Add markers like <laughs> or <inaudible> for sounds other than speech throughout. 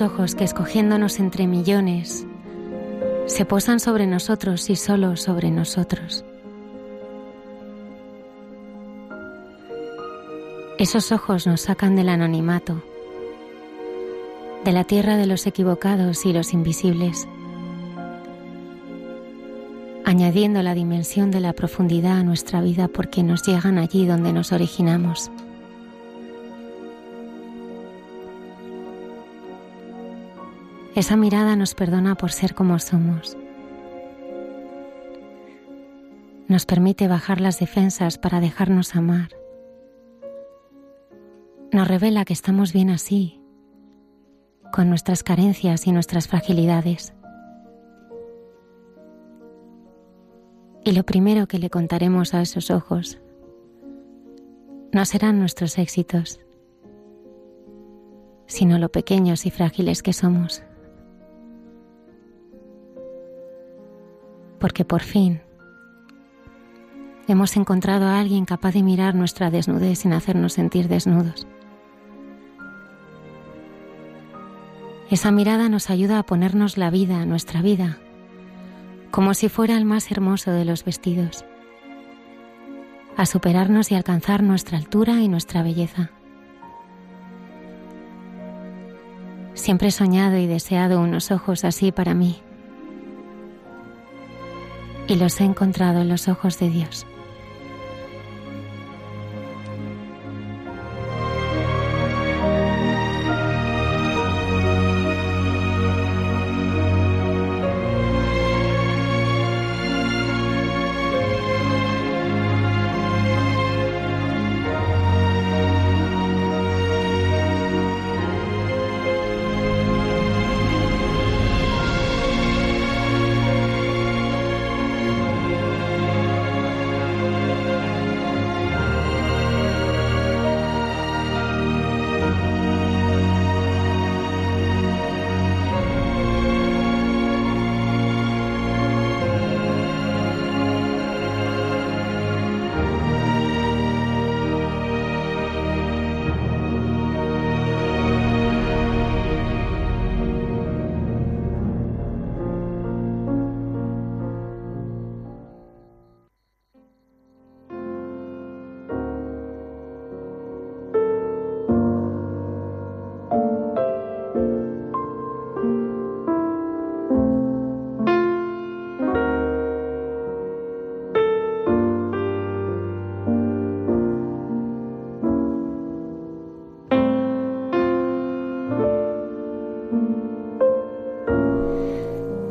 Ojos que escogiéndonos entre millones, se posan sobre nosotros y solo sobre nosotros. Esos ojos nos sacan del anonimato, de la tierra de los equivocados y los invisibles, añadiendo la dimensión de la profundidad a nuestra vida porque nos llegan allí donde nos originamos. Esa mirada nos perdona por ser como somos. Nos permite bajar las defensas para dejarnos amar. Nos revela que estamos bien así, con nuestras carencias y nuestras fragilidades. Y lo primero que le contaremos a esos ojos no serán nuestros éxitos, sino lo pequeños y frágiles que somos. Porque por fin hemos encontrado a alguien capaz de mirar nuestra desnudez sin hacernos sentir desnudos. Esa mirada nos ayuda a ponernos la vida, nuestra vida, como si fuera el más hermoso de los vestidos, a superarnos y alcanzar nuestra altura y nuestra belleza. Siempre he soñado y deseado unos ojos así para mí y los he encontrado en los ojos de Dios.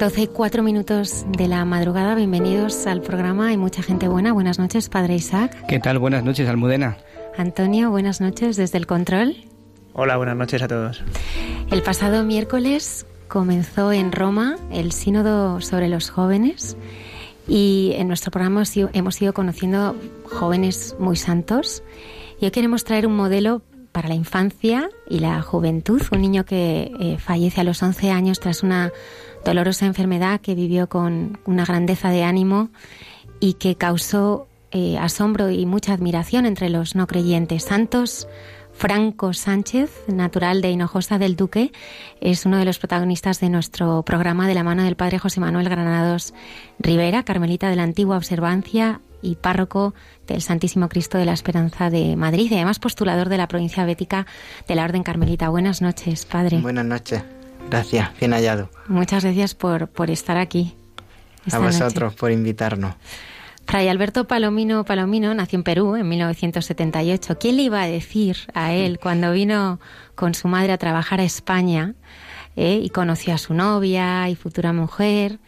Doce y cuatro minutos de la madrugada. Bienvenidos al programa. Hay mucha gente buena. Buenas noches, Padre Isaac. ¿Qué tal? Buenas noches, Almudena. Antonio, buenas noches desde el control. Hola, buenas noches a todos. El pasado miércoles comenzó en Roma el Sínodo sobre los jóvenes y en nuestro programa hemos ido conociendo jóvenes muy santos y hoy queremos traer un modelo para la infancia y la juventud, un niño que eh, fallece a los 11 años tras una dolorosa enfermedad que vivió con una grandeza de ánimo y que causó eh, asombro y mucha admiración entre los no creyentes. Santos Franco Sánchez, natural de Hinojosa del Duque, es uno de los protagonistas de nuestro programa de la mano del padre José Manuel Granados Rivera, carmelita de la antigua observancia y párroco del Santísimo Cristo de la Esperanza de Madrid y además postulador de la provincia bética de la Orden Carmelita. Buenas noches, padre. Buenas noches. Gracias, bien hallado. Muchas gracias por, por estar aquí. A vosotros por invitarnos. Fray Alberto Palomino Palomino nació en Perú en 1978. ¿Quién le iba a decir a él cuando vino con su madre a trabajar a España eh, y conoció a su novia y futura mujer?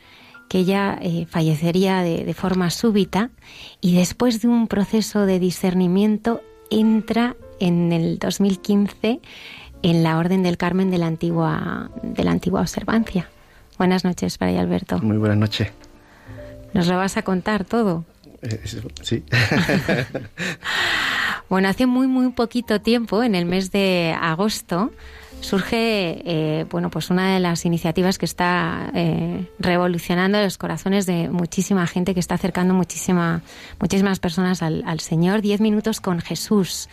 Que ella eh, fallecería de, de, forma súbita y después de un proceso de discernimiento entra en el 2015 en la Orden del Carmen de la antigua, de la antigua observancia. Buenas noches, Fray Alberto. Muy buenas noches. ¿Nos lo vas a contar todo? Eh, sí. <laughs> bueno, hace muy, muy poquito tiempo, en el mes de agosto, surge eh, bueno pues una de las iniciativas que está eh, revolucionando los corazones de muchísima gente que está acercando muchísima muchísimas personas al, al Señor. Diez minutos con Jesús.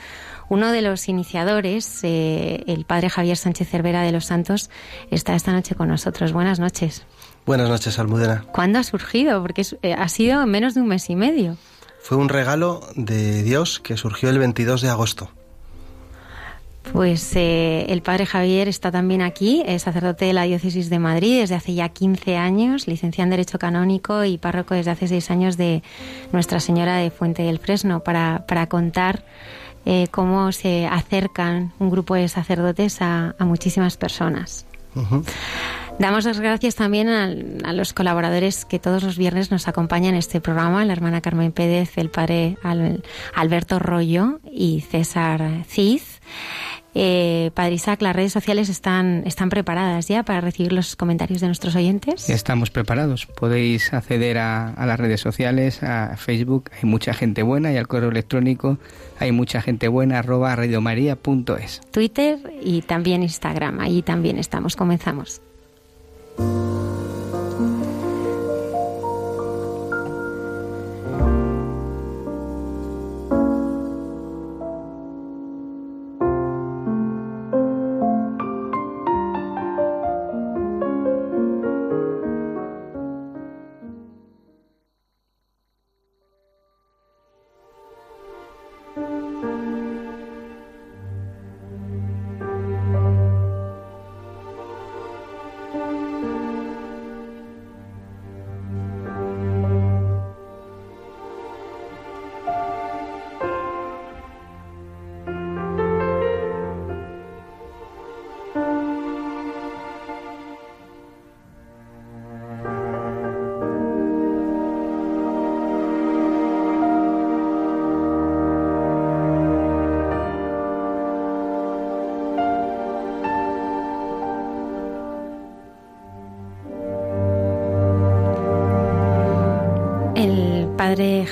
Uno de los iniciadores eh, el padre Javier Sánchez Cervera de los Santos está esta noche con nosotros. Buenas noches. Buenas noches Almudena. ¿cuándo ha surgido? porque ha sido en menos de un mes y medio. Fue un regalo de Dios que surgió el 22 de agosto pues eh, el padre Javier está también aquí, es sacerdote de la diócesis de Madrid desde hace ya 15 años, licenciado en Derecho Canónico y párroco desde hace 6 años de Nuestra Señora de Fuente del Fresno, para, para contar eh, cómo se acercan un grupo de sacerdotes a, a muchísimas personas. Damos las gracias también a, a, los colaboradores que todos los viernes nos acompañan en este programa, la hermana Carmen Pérez, el padre Al, Alberto Rollo y César Cid. Eh, Padre Isaac, las redes sociales están, están preparadas ya para recibir los comentarios de nuestros oyentes. Estamos preparados. Podéis acceder a, a las redes sociales, a Facebook. Hay mucha gente buena y al correo electrónico hay mucha gente buena arroba radiomaria.es. Twitter y también Instagram. Ahí también estamos. Comenzamos.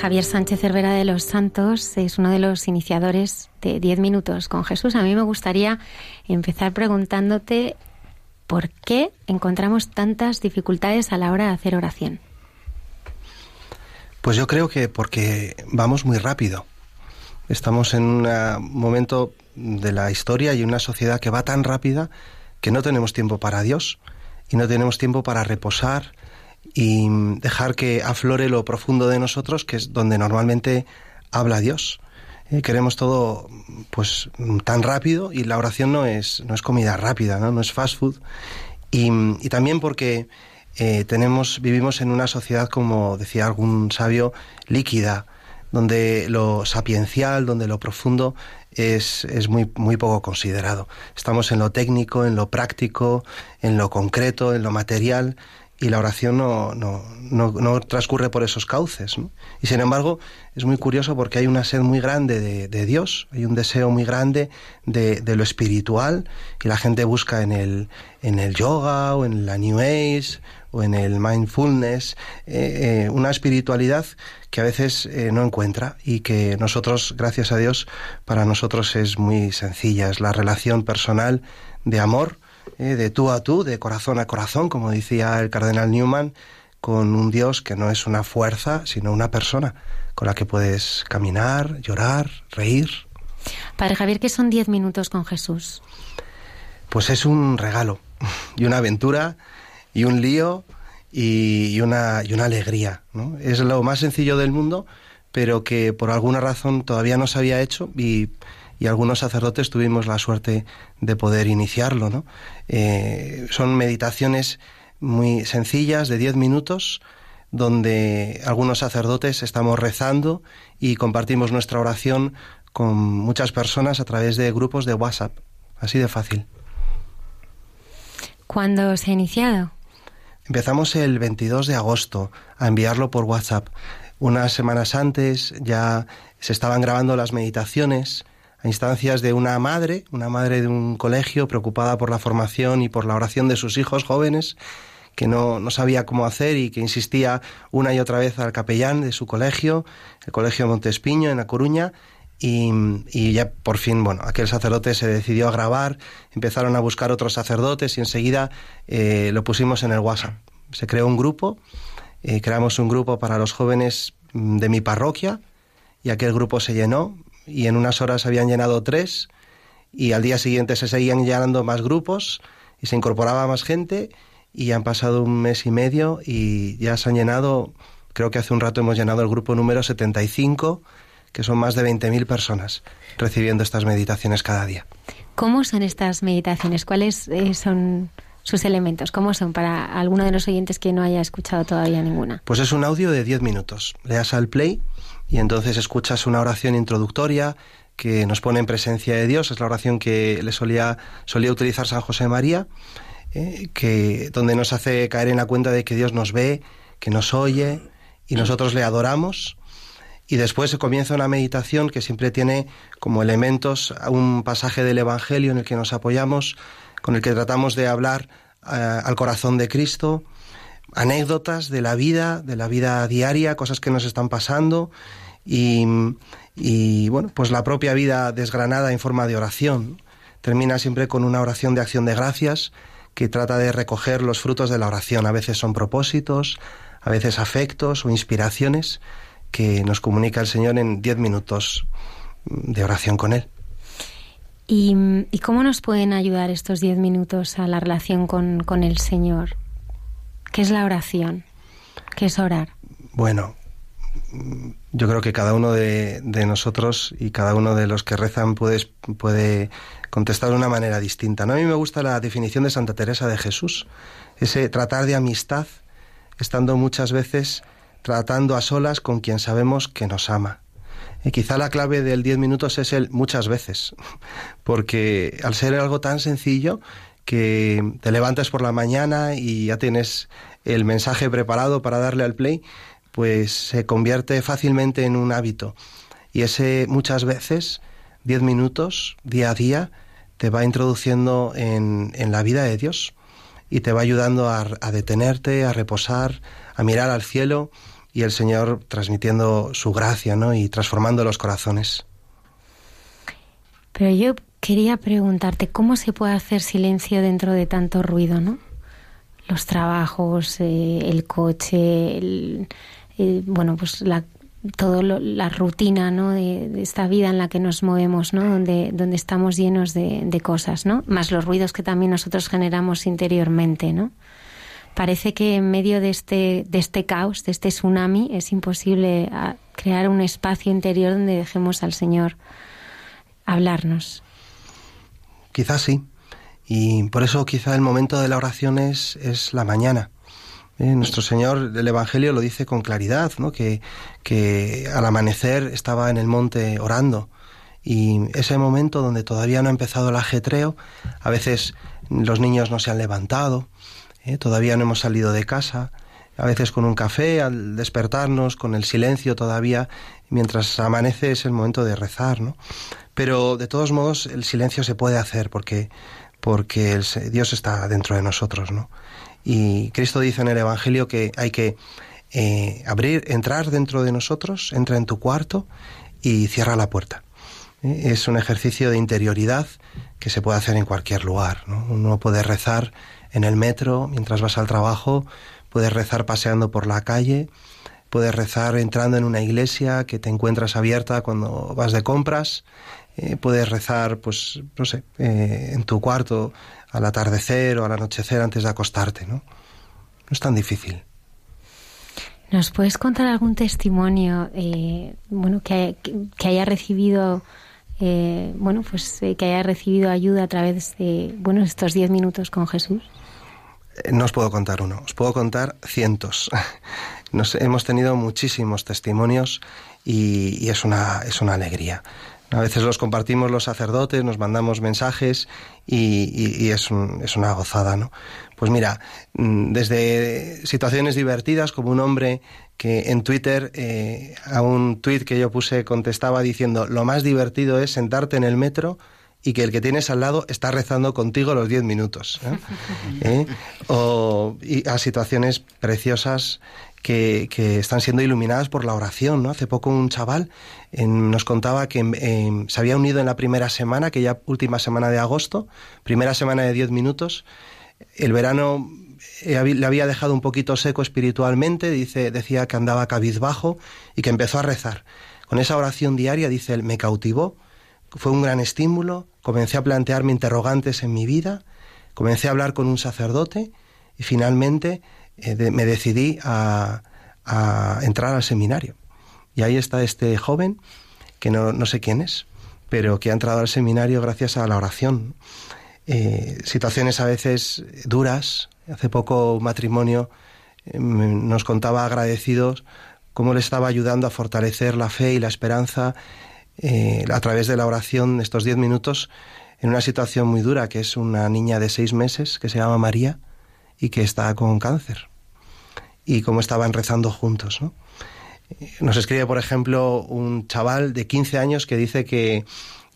Javier Sánchez Cervera de los Santos es uno de los iniciadores de Diez Minutos con Jesús. A mí me gustaría empezar preguntándote por qué encontramos tantas dificultades a la hora de hacer oración. Pues yo creo que porque vamos muy rápido. Estamos en un momento de la historia y una sociedad que va tan rápida que no tenemos tiempo para Dios y no tenemos tiempo para reposar y dejar que aflore lo profundo de nosotros, que es donde normalmente habla Dios. Eh, queremos todo pues tan rápido y la oración no es, no es comida rápida, no, no es fast food. Y, y también porque eh, tenemos, vivimos en una sociedad, como decía algún sabio, líquida, donde lo sapiencial, donde lo profundo es, es muy, muy poco considerado. Estamos en lo técnico, en lo práctico, en lo concreto, en lo material, y la oración no, no, no, no transcurre por esos cauces. Y sin embargo, es muy curioso porque hay una sed muy grande de, de Dios, hay un deseo muy grande de, de, lo espiritual y la gente busca en el, en el yoga o en la New Age o en el mindfulness eh, eh, una espiritualidad que a veces eh, no encuentra y que nosotros, gracias a Dios, para nosotros es muy sencilla, es la relación personal de amor eh, de tú a tú, de corazón a corazón, como decía el cardenal Newman, con un Dios que no es una fuerza, sino una persona con la que puedes caminar, llorar, reír. Padre Javier, ¿qué son diez minutos con Jesús? Pues es un regalo <laughs> y una aventura y un lío y, una, y una alegría. ¿no? Es lo más sencillo del mundo, pero que por alguna razón todavía no se había hecho y, y algunos sacerdotes tuvimos la suerte de poder iniciarlo. ¿no? Eh, son meditaciones muy sencillas de diez minutos donde algunos sacerdotes estamos rezando y compartimos nuestra oración con muchas personas a través de grupos de WhatsApp. Así de fácil. ¿Cuándo se ha iniciado? Empezamos el 22 de agosto a enviarlo por WhatsApp. Unas semanas antes ya se estaban grabando las meditaciones a instancias de una madre, una madre de un colegio preocupada por la formación y por la oración de sus hijos jóvenes que no, no, sabía cómo hacer y que insistía una y otra vez al capellán de su colegio, el Colegio Montespiño en La Coruña, y, y, ya por fin, bueno, aquel sacerdote se decidió a grabar, empezaron a buscar otros sacerdotes y enseguida eh, lo pusimos en el WhatsApp. Se creó un grupo, eh, creamos un grupo para los jóvenes mm, de mi parroquia y aquel grupo se llenó y en unas horas habían llenado tres y al día siguiente se seguían llenando más grupos y se incorporaba más gente y han pasado un mes y medio y ya se han llenado, creo que hace un rato hemos llenado el grupo número 75, que son más de 20.000 personas recibiendo estas meditaciones cada día. ¿Cómo son estas meditaciones? ¿Cuáles eh, son sus elementos? ¿Cómo son para alguno de los oyentes que no haya escuchado todavía ninguna? Pues es un audio de 10 minutos. Le das al play y entonces escuchas una oración introductoria que nos pone en presencia de Dios. Es la oración que le solía, solía utilizar San José María ¿eh? que donde nos hace caer en la cuenta de que Dios nos ve, que nos oye y nosotros le adoramos. Y después se comienza una meditación que siempre tiene como elementos un pasaje del Evangelio en el que nos apoyamos, con el que tratamos de hablar eh, al corazón de Cristo, anécdotas de la vida, de la vida diaria, cosas que nos están pasando y, y bueno, pues la propia vida desgranada en forma de oración. Termina siempre con una oración de acción de gracias que trata de recoger los frutos de la oración. A veces son propósitos, a veces afectos o inspiraciones que nos comunica el Señor en diez minutos de oración con Él. ¿Y, cómo nos pueden ayudar estos diez minutos a la relación con, con el Señor? ¿Qué es la oración? ¿Qué es orar? Bueno, yo creo que cada uno de, nosotros y cada uno de los que rezan puede, puede contestar de una manera distinta. ¿no? A mí me gusta la definición de Santa Teresa de Jesús, ese tratar de amistad, estando muchas veces tratando a solas con quien sabemos que nos ama. Y quizá la clave del diez minutos es el muchas veces, <laughs> porque al ser algo tan sencillo que te levantas por la mañana y ya tienes el mensaje preparado para darle al play, pues se convierte fácilmente en un hábito. Y ese muchas veces, diez minutos, día a día, te va introduciendo en, en la vida de Dios y te va ayudando a, a, detenerte, a reposar, a mirar al cielo y el Señor transmitiendo su gracia ¿no? y transformando los corazones. Pero yo quería preguntarte, ¿cómo se puede hacer silencio dentro de tanto ruido, no? Los trabajos, eh, el coche, el, eh, bueno, pues la, todo la rutina ¿no? De, esta vida en la que nos movemos, ¿no? donde, donde estamos llenos de, de, cosas, ¿no? más los ruidos que también nosotros generamos interiormente. ¿no? Parece que en medio de este, de este caos, de este tsunami, es imposible ah, crear un espacio interior donde dejemos al Señor hablarnos. Quizás sí. Y por eso quizá el momento de la oración es, es la mañana eh, nuestro Señor del Evangelio lo dice con claridad, ¿no? que, que al amanecer estaba en el monte orando. Y ese momento donde todavía no ha empezado el ajetreo, a veces los niños no se han levantado, ¿eh? todavía no hemos salido de casa, a veces con un café, al despertarnos, con el silencio todavía, mientras amanece es el momento de rezar, ¿no? Pero de todos modos el silencio se puede hacer porque, porque el, Dios está dentro de nosotros, ¿no? Y Cristo dice en el Evangelio que hay que eh, abrir, entrar dentro de nosotros, entra en tu cuarto y cierra la puerta. Eh, es un ejercicio de interioridad que se puede hacer en cualquier lugar. Uno puede rezar en el metro mientras vas al trabajo, puedes rezar paseando por la calle, puedes rezar entrando en una iglesia que te encuentras abierta cuando vas de compras, eh, puedes rezar, pues, no sé, eh, en tu cuarto al atardecer o al anochecer antes de acostarte, ¿no? No es tan difícil. ¿Nos puedes contar algún testimonio, eh, bueno, que, que, haya recibido, bueno, pues que haya recibido ayuda a través de, bueno, estos diez minutos con Jesús? No os puedo contar uno, os puedo contar cientos. <laughs> Nos, hemos tenido muchísimos testimonios y, es, una, es una alegría. A veces los compartimos los sacerdotes, nos mandamos mensajes y, es, es, una gozada, ¿no? Pues mira, mm, desde situaciones divertidas, como un hombre que en Twitter eh, a un tuit que yo puse contestaba diciendo lo más divertido es sentarte en el metro y que el que tienes al lado está rezando contigo los diez minutos. ¿eh? <laughs> ¿Eh? O y a situaciones preciosas que, están siendo iluminadas por la oración. ¿no? Hace poco un chaval nos contaba que em, se había unido en la primera semana, que ya última semana de agosto, primera semana de diez minutos. El verano eh, le había dejado un poquito seco espiritualmente, dice, decía que andaba cabizbajo y que empezó a rezar. Con esa oración diaria, dice él, me cautivó, fue un gran estímulo, comencé a plantearme interrogantes en mi vida, comencé a hablar con un sacerdote y finalmente eh, me decidí a, entrar al seminario. Y ahí está este joven, que no, sé quién es, pero que ha entrado al seminario gracias a la oración. Eh, situaciones a veces duras. Hace poco un matrimonio eh, nos contaba agradecidos cómo le estaba ayudando a fortalecer la fe y la esperanza a través de la oración estos diez minutos en una situación muy dura, que es una niña de seis meses que se llama María y que está con cáncer y cómo estaban rezando juntos. ¿no? Nos escribe, por ejemplo, un chaval de 15 años que dice que,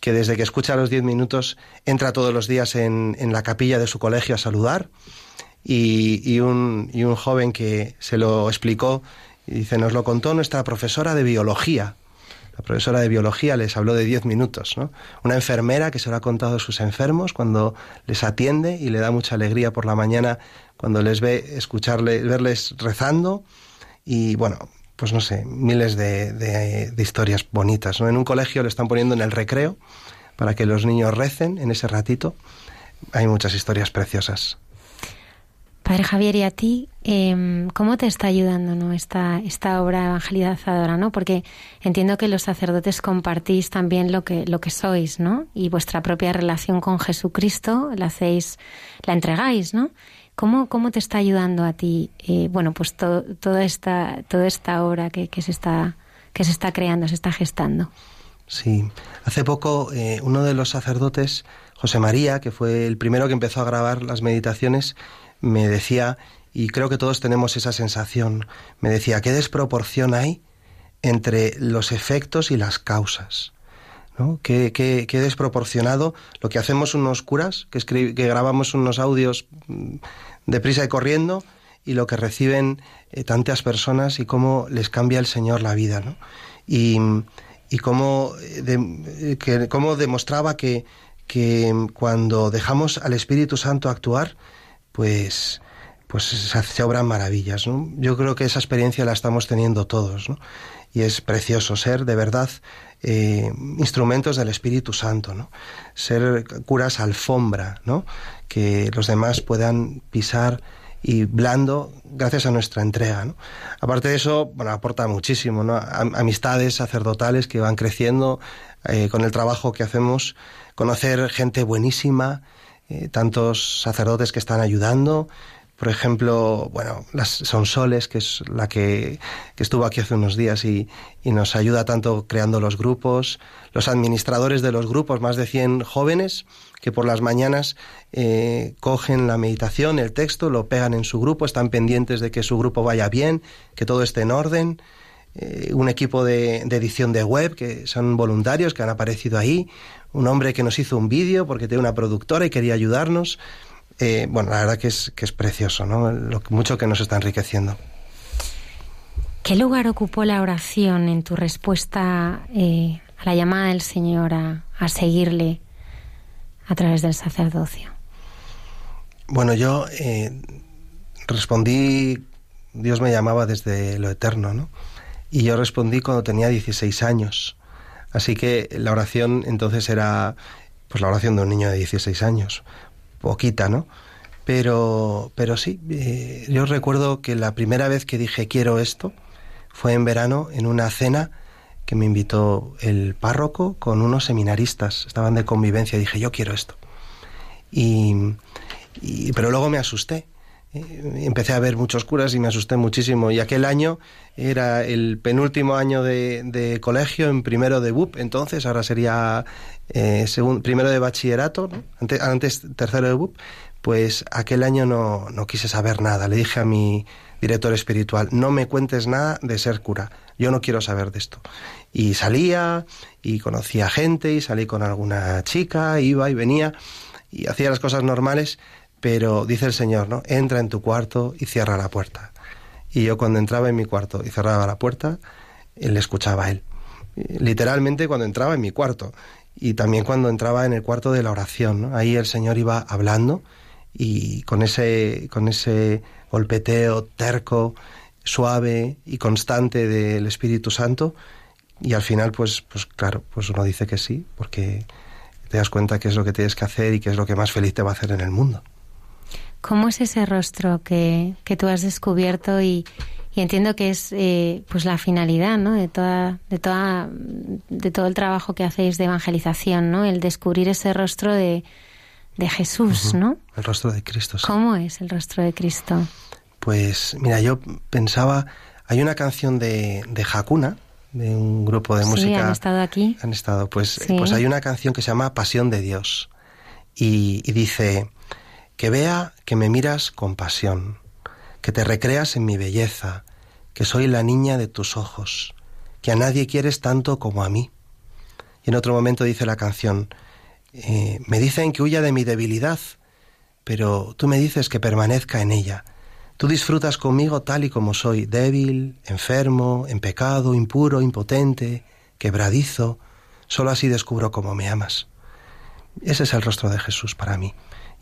que desde que escucha los 10 minutos entra todos los días en, en la capilla de su colegio a saludar y, y, un, y un joven que se lo explicó y dice, nos lo contó nuestra profesora de biología. La profesora de biología les habló de 10 minutos, ¿no? Una enfermera que se lo ha contado a sus enfermos cuando les atiende y le da mucha alegría por la mañana cuando les ve, escucharles, verles rezando y bueno, pues no sé, miles de, de, historias bonitas. ¿no? En un colegio le están poniendo en el recreo para que los niños recen en ese ratito. Hay muchas historias preciosas. Padre Javier, ¿y a ti em, cómo te está ayudando ¿no? esta, esta obra evangelizadora? ¿no? Porque entiendo que los sacerdotes compartís también lo que, lo que sois, ¿no? Y vuestra propia relación con Jesucristo la hacéis, la entregáis, ¿no? ¿Cómo, cómo te está ayudando a ti, eh, bueno, pues toda, esta, toda esta obra que, que, se está, que se está creando, se está gestando? Sí, hace poco eh, uno de los sacerdotes, José María, que fue el primero que empezó a grabar las meditaciones, me decía, y creo que todos tenemos esa sensación, me decía, ¿qué desproporción hay entre los efectos y las causas? ¿No? Qué, desproporcionado lo que hacemos unos curas, que, que grabamos unos audios mm, deprisa y corriendo, y lo que reciben eh, tantas personas y cómo les cambia el Señor la vida. ¿no? Y, cómo, eh, que, cómo demostraba que, que cuando dejamos al Espíritu Santo actuar, pues pues se, obran maravillas. Yo creo que esa experiencia la estamos teniendo todos. ¿no? Y es precioso ser de verdad eh, instrumentos del Espíritu Santo, ¿no? Ser curas alfombra, ¿no? Que los demás puedan pisar y blando gracias a nuestra entrega. ¿no? Aparte de eso, bueno, aporta muchísimo, ¿no? Amistades sacerdotales que van creciendo eh, con el trabajo que hacemos, conocer gente buenísima, eh, tantos sacerdotes que están ayudando, por ejemplo, bueno, las Sonsoles, que es la que, estuvo aquí hace unos días y, nos ayuda tanto creando los grupos, los administradores de los grupos, más de 100 jóvenes que por las mañanas eh, cogen la meditación, el texto, lo pegan en su grupo, están pendientes de que su grupo vaya bien, que todo esté en orden. Eh, un equipo de, de, edición de web que son voluntarios que han aparecido ahí, un hombre que nos hizo un vídeo porque tiene una productora y quería ayudarnos. Eh, bueno, la verdad que es, que es precioso, ¿no? Lo mucho que nos está enriqueciendo. ¿Qué lugar ocupó la oración en tu respuesta eh, a la llamada del Señor a, seguirle a través del sacerdocio? Bueno, yo eh, respondí Dios me llamaba desde lo eterno, ¿no? Y yo respondí cuando tenía 16 años. Así que la oración entonces era pues la oración de un niño de 16 años, poquita, ¿no? Pero, pero sí, eh, yo recuerdo que la primera vez que dije quiero esto fue en verano en una cena que me invitó el párroco con unos seminaristas, estaban de convivencia, dije yo quiero esto. Y, y pero luego me asusté empecé a ver muchos curas y me asusté muchísimo. Y aquel año era el penúltimo año de, colegio en primero de BUP, entonces ahora sería eh, primero de bachillerato, antes, antes, tercero de BUP. Pues aquel año no, no quise saber nada. Le dije a mi director espiritual, no me cuentes nada de ser cura, yo no quiero saber de esto. Y salía y conocía gente y salí con alguna chica, iba y venía y hacía las cosas normales, pero dice el Señor, ¿no? Entra en tu cuarto y cierra la puerta. Y yo cuando entraba en mi cuarto y cerraba la puerta, le escuchaba a él. Literalmente cuando entraba en mi cuarto y también cuando entraba en el cuarto de la oración, ¿no? Ahí el Señor iba hablando y con ese con ese golpeteo terco, suave y constante del Espíritu Santo y al final pues pues claro, pues uno dice que sí, porque te das cuenta que es lo que tienes que hacer y que es lo que más feliz te va a hacer en el mundo. ¿Cómo es ese rostro que, que tú has descubierto y, entiendo que es eh, pues la finalidad ¿no? de, toda, de, toda, de todo el trabajo que hacéis de evangelización, ¿no? el descubrir ese rostro de, de Jesús, ¿no? El rostro de Cristo. ¿Cómo es el rostro de Cristo? Pues mira, yo pensaba, hay una canción de, de Hakuna, de un grupo de música. Sí, han estado aquí. Han estado, pues, pues hay una canción que se llama Pasión de Dios y, y dice, que vea que me miras con pasión, que te recreas en mi belleza, que soy la niña de tus ojos, que a nadie quieres tanto como a mí. Y en otro momento dice la canción, eh, me dicen que huya de mi debilidad, pero tú me dices que permanezca en ella. Tú disfrutas conmigo tal y como soy, débil, enfermo, en pecado, impuro, impotente, quebradizo. Solo así descubro cómo me amas. Ese es el rostro de Jesús para mí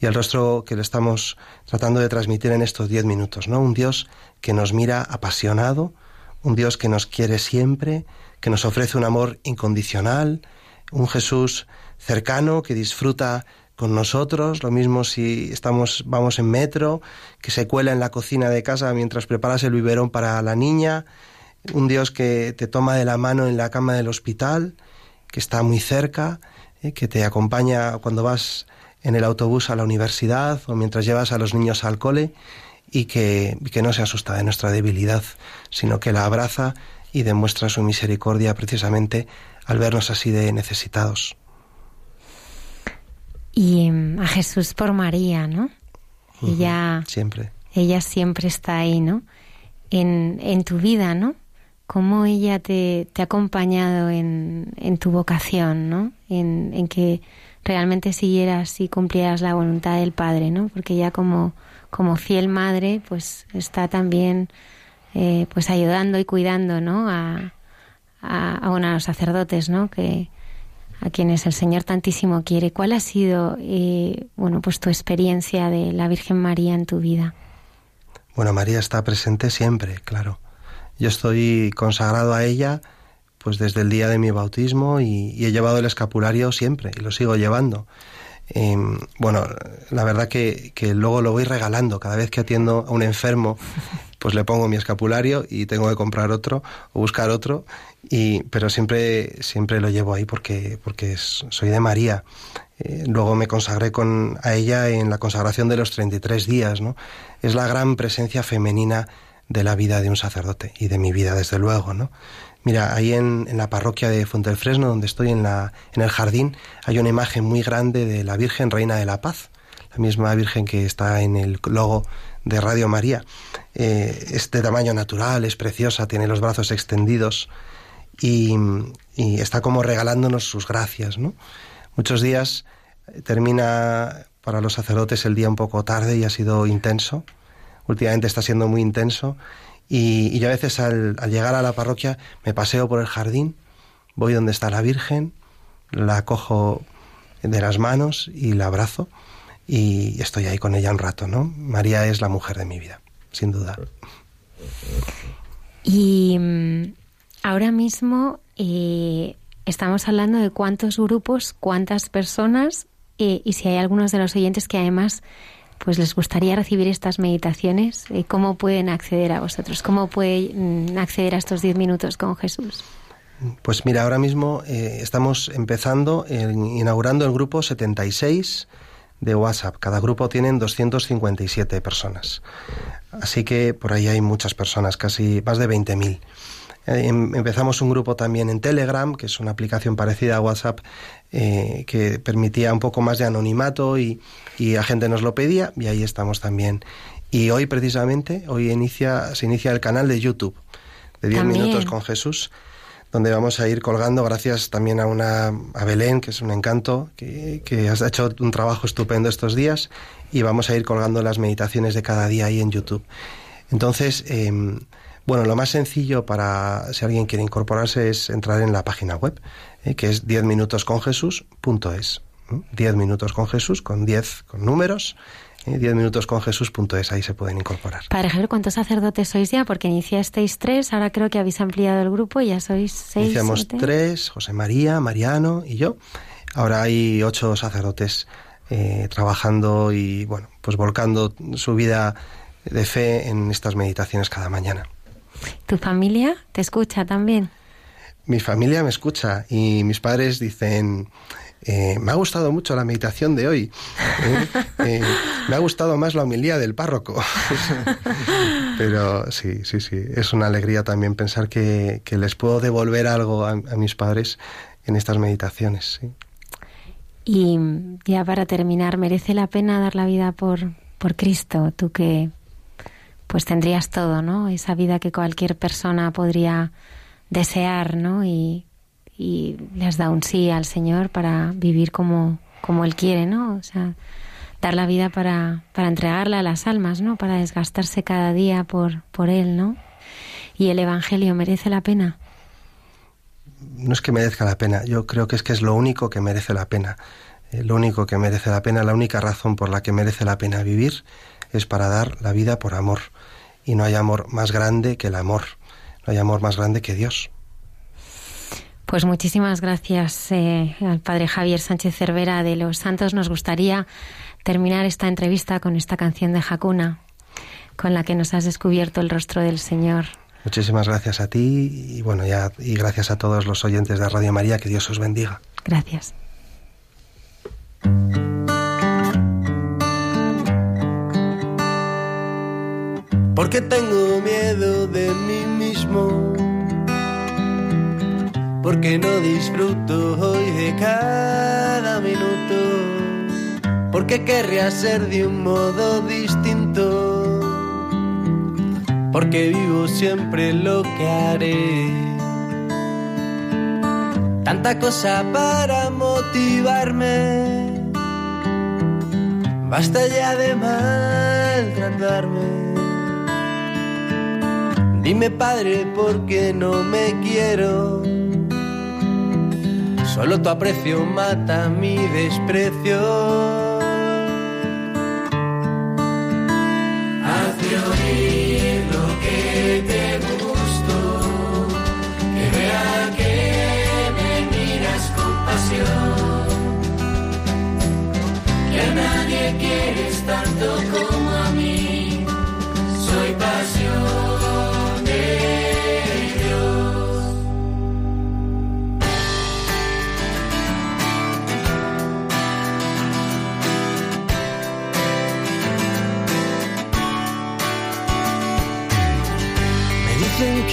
y el rostro que le estamos tratando de transmitir en estos diez minutos, ¿no? Un Dios que nos mira apasionado, un Dios que nos quiere siempre, que nos ofrece un amor incondicional, un Jesús cercano que disfruta con nosotros, lo mismo si estamos vamos en metro, que se cuela en la cocina de casa mientras preparas el biberón para la niña, un Dios que te toma de la mano en la cama del hospital, que está muy cerca, ¿eh? que te acompaña cuando vas en el autobús a la universidad o mientras llevas a los niños al cole y que, que no se asusta de nuestra debilidad, sino que la abraza y demuestra su misericordia precisamente al vernos así de necesitados. Y em, a Jesús por María, ¿no? ella siempre. Ella siempre está ahí, ¿no? En, en tu vida, ¿no? Cómo ella te, te ha acompañado en, en, tu vocación, ¿no? En, en que realmente siguieras y cumplieras la voluntad del Padre, ¿no? Porque ya como, como fiel madre, pues está también eh, pues ayudando y cuidando, ¿no? A, a, a, los sacerdotes, ¿no? Que a quienes el Señor tantísimo quiere. ¿Cuál ha sido, eh, bueno, pues tu experiencia de la Virgen María en tu vida? Bueno, María está presente siempre, claro. Yo estoy consagrado a ella pues desde el día de mi bautismo y, he llevado el escapulario siempre y lo sigo llevando. Em, bueno, la verdad que, que, luego lo voy regalando. Cada vez que atiendo a un enfermo, pues le pongo mi escapulario y tengo que comprar otro o buscar otro. Y, pero siempre, siempre lo llevo ahí porque, porque soy de María. Eh, luego me consagré con, a ella en la consagración de los 33 días. ¿no? Es la gran presencia femenina de la vida de un sacerdote y de mi vida, desde luego. ¿no? Mira, ahí en, la parroquia de Fresno, donde estoy en, la, en el jardín, hay una imagen muy grande de la Virgen Reina de la Paz, la misma Virgen que está en el logo de Radio María. Eh, es de tamaño natural, es preciosa, tiene los brazos extendidos y, está como regalándonos sus gracias. Muchos días eh, termina para los sacerdotes el día un poco tarde y ha sido intenso. Últimamente está siendo muy intenso y, yo a veces al, llegar a la parroquia me paseo por el jardín, voy donde está la Virgen, la cojo de las manos y la abrazo y estoy ahí con ella un rato, ¿no? María es la mujer de mi vida, sin duda. Y mm, ahora mismo eh, estamos hablando de cuántos grupos, cuántas personas eh, y si hay algunos de los oyentes que además pues les gustaría recibir estas meditaciones, eh, ¿cómo pueden acceder a vosotros? ¿Cómo pueden acceder a estos 10 minutos con Jesús? Pues mira, ahora mismo estamos empezando, inaugurando el grupo 76 de WhatsApp. Cada grupo tienen 257 personas. Así que por ahí hay muchas personas, casi más de 20.000. Eh, em, empezamos un grupo también en Telegram, que es una aplicación parecida a WhatsApp, eh, que permitía un poco más de anonimato y, y, la gente nos lo pedía, y ahí estamos también. Y hoy precisamente, hoy inicia, se inicia el canal de YouTube, de 10 minutos con Jesús, donde vamos a ir colgando, gracias también a una a Belén, que es un encanto, que, que has hecho un trabajo estupendo estos días, y vamos a ir colgando las meditaciones de cada día ahí en YouTube. Entonces, em, bueno, lo más sencillo para si alguien quiere incorporarse es entrar en la página web, eh, que es 10minutosconjesús.es. 10 minutos con Jesús, con 10 con números, 10 eh, minutos con Jesús.es, ahí se pueden incorporar. Padre Javier, ¿cuántos sacerdotes sois ya? Porque iniciasteis tres, ahora creo que habéis ampliado el grupo y ya sois seis. Iniciamos tres, José María, Mariano y yo. Ahora hay ocho sacerdotes eh, trabajando y, bueno, pues volcando su vida de fe en estas meditaciones cada mañana. ¿Tu familia te escucha también? Mi familia me escucha y mis padres dicen, eh, me ha gustado mucho la meditación de hoy. Eh, me ha gustado más la humildad del párroco. <laughs> Pero sí, sí, sí. Es una alegría también pensar que, les puedo devolver algo a, a, mis padres en estas meditaciones. ¿sí? Y ya para terminar, ¿merece la pena dar la vida por, por Cristo? Tú que pues tendrías todo, ¿no? Esa vida que cualquier persona podría desear, ¿no? Y, y le has dado un sí al Señor para vivir como, como Él quiere, ¿no? O sea, dar la vida para, para entregarla a las almas, ¿no? Para desgastarse cada día por, por Él, ¿no? Y el Evangelio merece la pena no es que merezca la pena, yo creo que es que es lo único que merece la pena. Eh, lo único que merece la pena, la única razón por la que merece la pena vivir es para dar la vida por amor. Y no hay amor más grande que el amor. No hay amor más grande que Dios. Pues muchísimas gracias eh, al padre Javier Sánchez Cervera de Los Santos. Nos gustaría terminar esta entrevista con esta canción de Jacuna, con la que nos has descubierto el rostro del Señor. Muchísimas gracias a ti y bueno, ya y gracias a todos los oyentes de Radio María, que Dios os bendiga. Gracias. Porque tengo miedo de mí mismo. Porque no disfruto hoy de cada minuto. Porque querría ser de un modo distinto porque vivo siempre lo que haré. Tanta cosa para motivarme, basta ya de maltratarme. Dime padre, ¿por qué no me quiero? Solo tu aprecio mata mi desprecio. te gusto, que vea que me miras con pasión, que a nadie quieres tanto como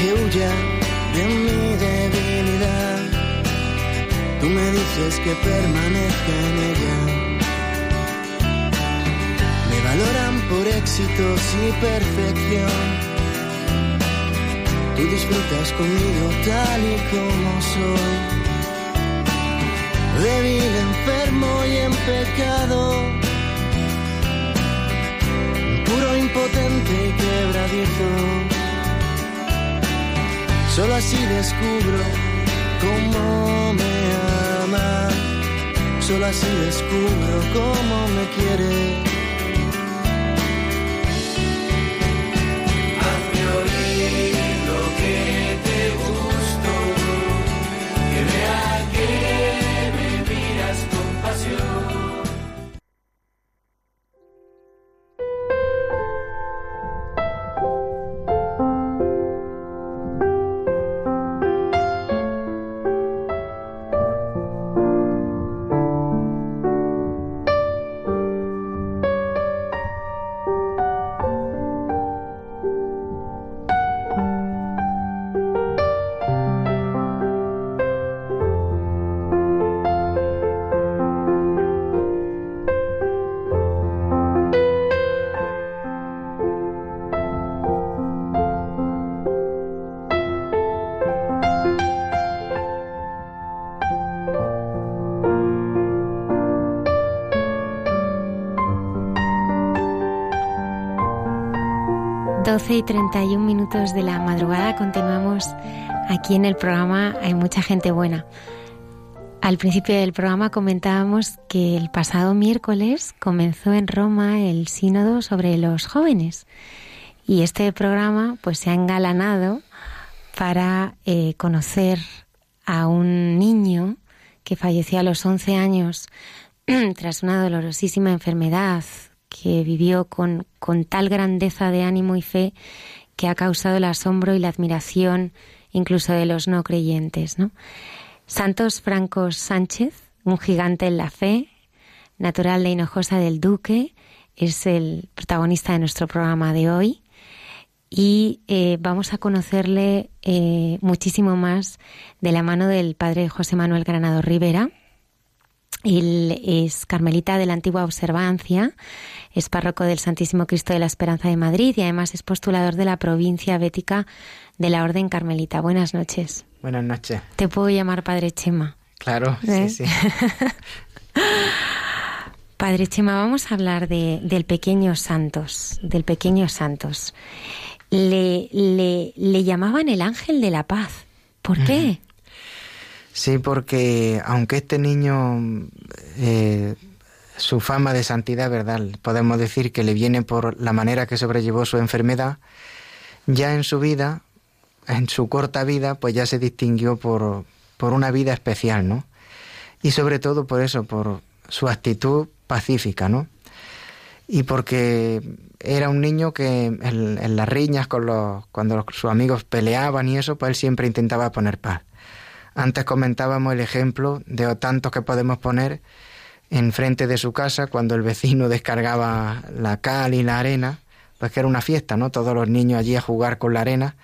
que huya de mi debilidad. Tú me dices que permanezca en ella. Me valoran por éxitos y perfección. Tú disfrutas conmigo tal y como soy. Débil, enfermo y en pecado. Puro, impotente y quebradizo Solo así descubro cómo me ama. Solo así descubro cómo me quiere. Hazme oír lo que te gustó. Que vea que me miras con pasión. Y 31 minutos de la madrugada continuamos aquí en el programa Hay mucha gente buena. Al principio del programa comentábamos que el pasado miércoles comenzó en Roma el sínodo sobre los jóvenes y este programa pues se ha engalanado para eh, conocer a un niño que falleció a los 11 años <clears throat> tras una dolorosísima enfermedad que vivió con, con tal grandeza de ánimo y fe que ha causado el asombro y la admiración incluso de los no creyentes. ¿no? Santos Francos Sánchez, un gigante en la fe, natural de Hinojosa del Duque, es el protagonista de nuestro programa de hoy y eh, vamos a conocerle eh, muchísimo más de la mano del padre José Manuel Granado Rivera. Él es carmelita de la antigua observancia, es párroco del Santísimo Cristo de la Esperanza de Madrid y además es postulador de la provincia bética de la Orden Carmelita. Buenas noches. Buenas noches. Te puedo llamar Padre Chema. Claro, sí, ¿Eh? sí. <laughs> Padre Chema, vamos a hablar de, del pequeño Santos, del pequeño Santos. Le, le, le llamaban el ángel de la paz. ¿Por qué? Sí, porque aunque este niño eh, su fama de santidad, ¿verdad? Podemos decir que le viene por la manera que sobrellevó su enfermedad. Ya en su vida, en su corta vida, pues ya se distinguió por, por una vida especial, ¿no? Y sobre todo por eso, por su actitud pacífica, ¿no? Y porque era un niño que en, las riñas, con los, cuando sus amigos peleaban y eso, pues él siempre intentaba poner paz. Antes comentábamos el ejemplo de tantos que podemos poner enfrente de su casa cuando el vecino <laughs> descargaba la cal y la arena, pues que era una fiesta, ¿no? Todos los niños allí a jugar con la arena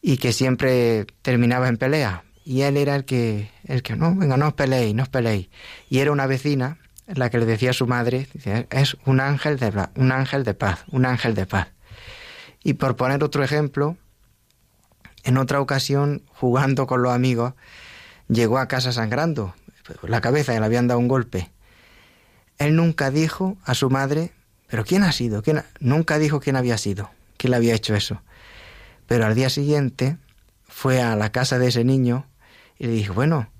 y que siempre terminaba en pelea. Y él era el que, el que no, venga, no os peleéis, no os peleéis. Y era una vecina la que le decía a su madre, es un ángel de un ángel de paz, un ángel de paz. Y por poner otro ejemplo, en otra ocasión, jugando con los amigos, llegó a casa sangrando, la cabeza le habían dado un golpe. Él nunca dijo a su madre, pero ¿quién ha sido? ¿Quién Nunca dijo quién había sido, quién le había hecho eso. Pero al día siguiente fue a la casa de ese niño y le dijo, bueno,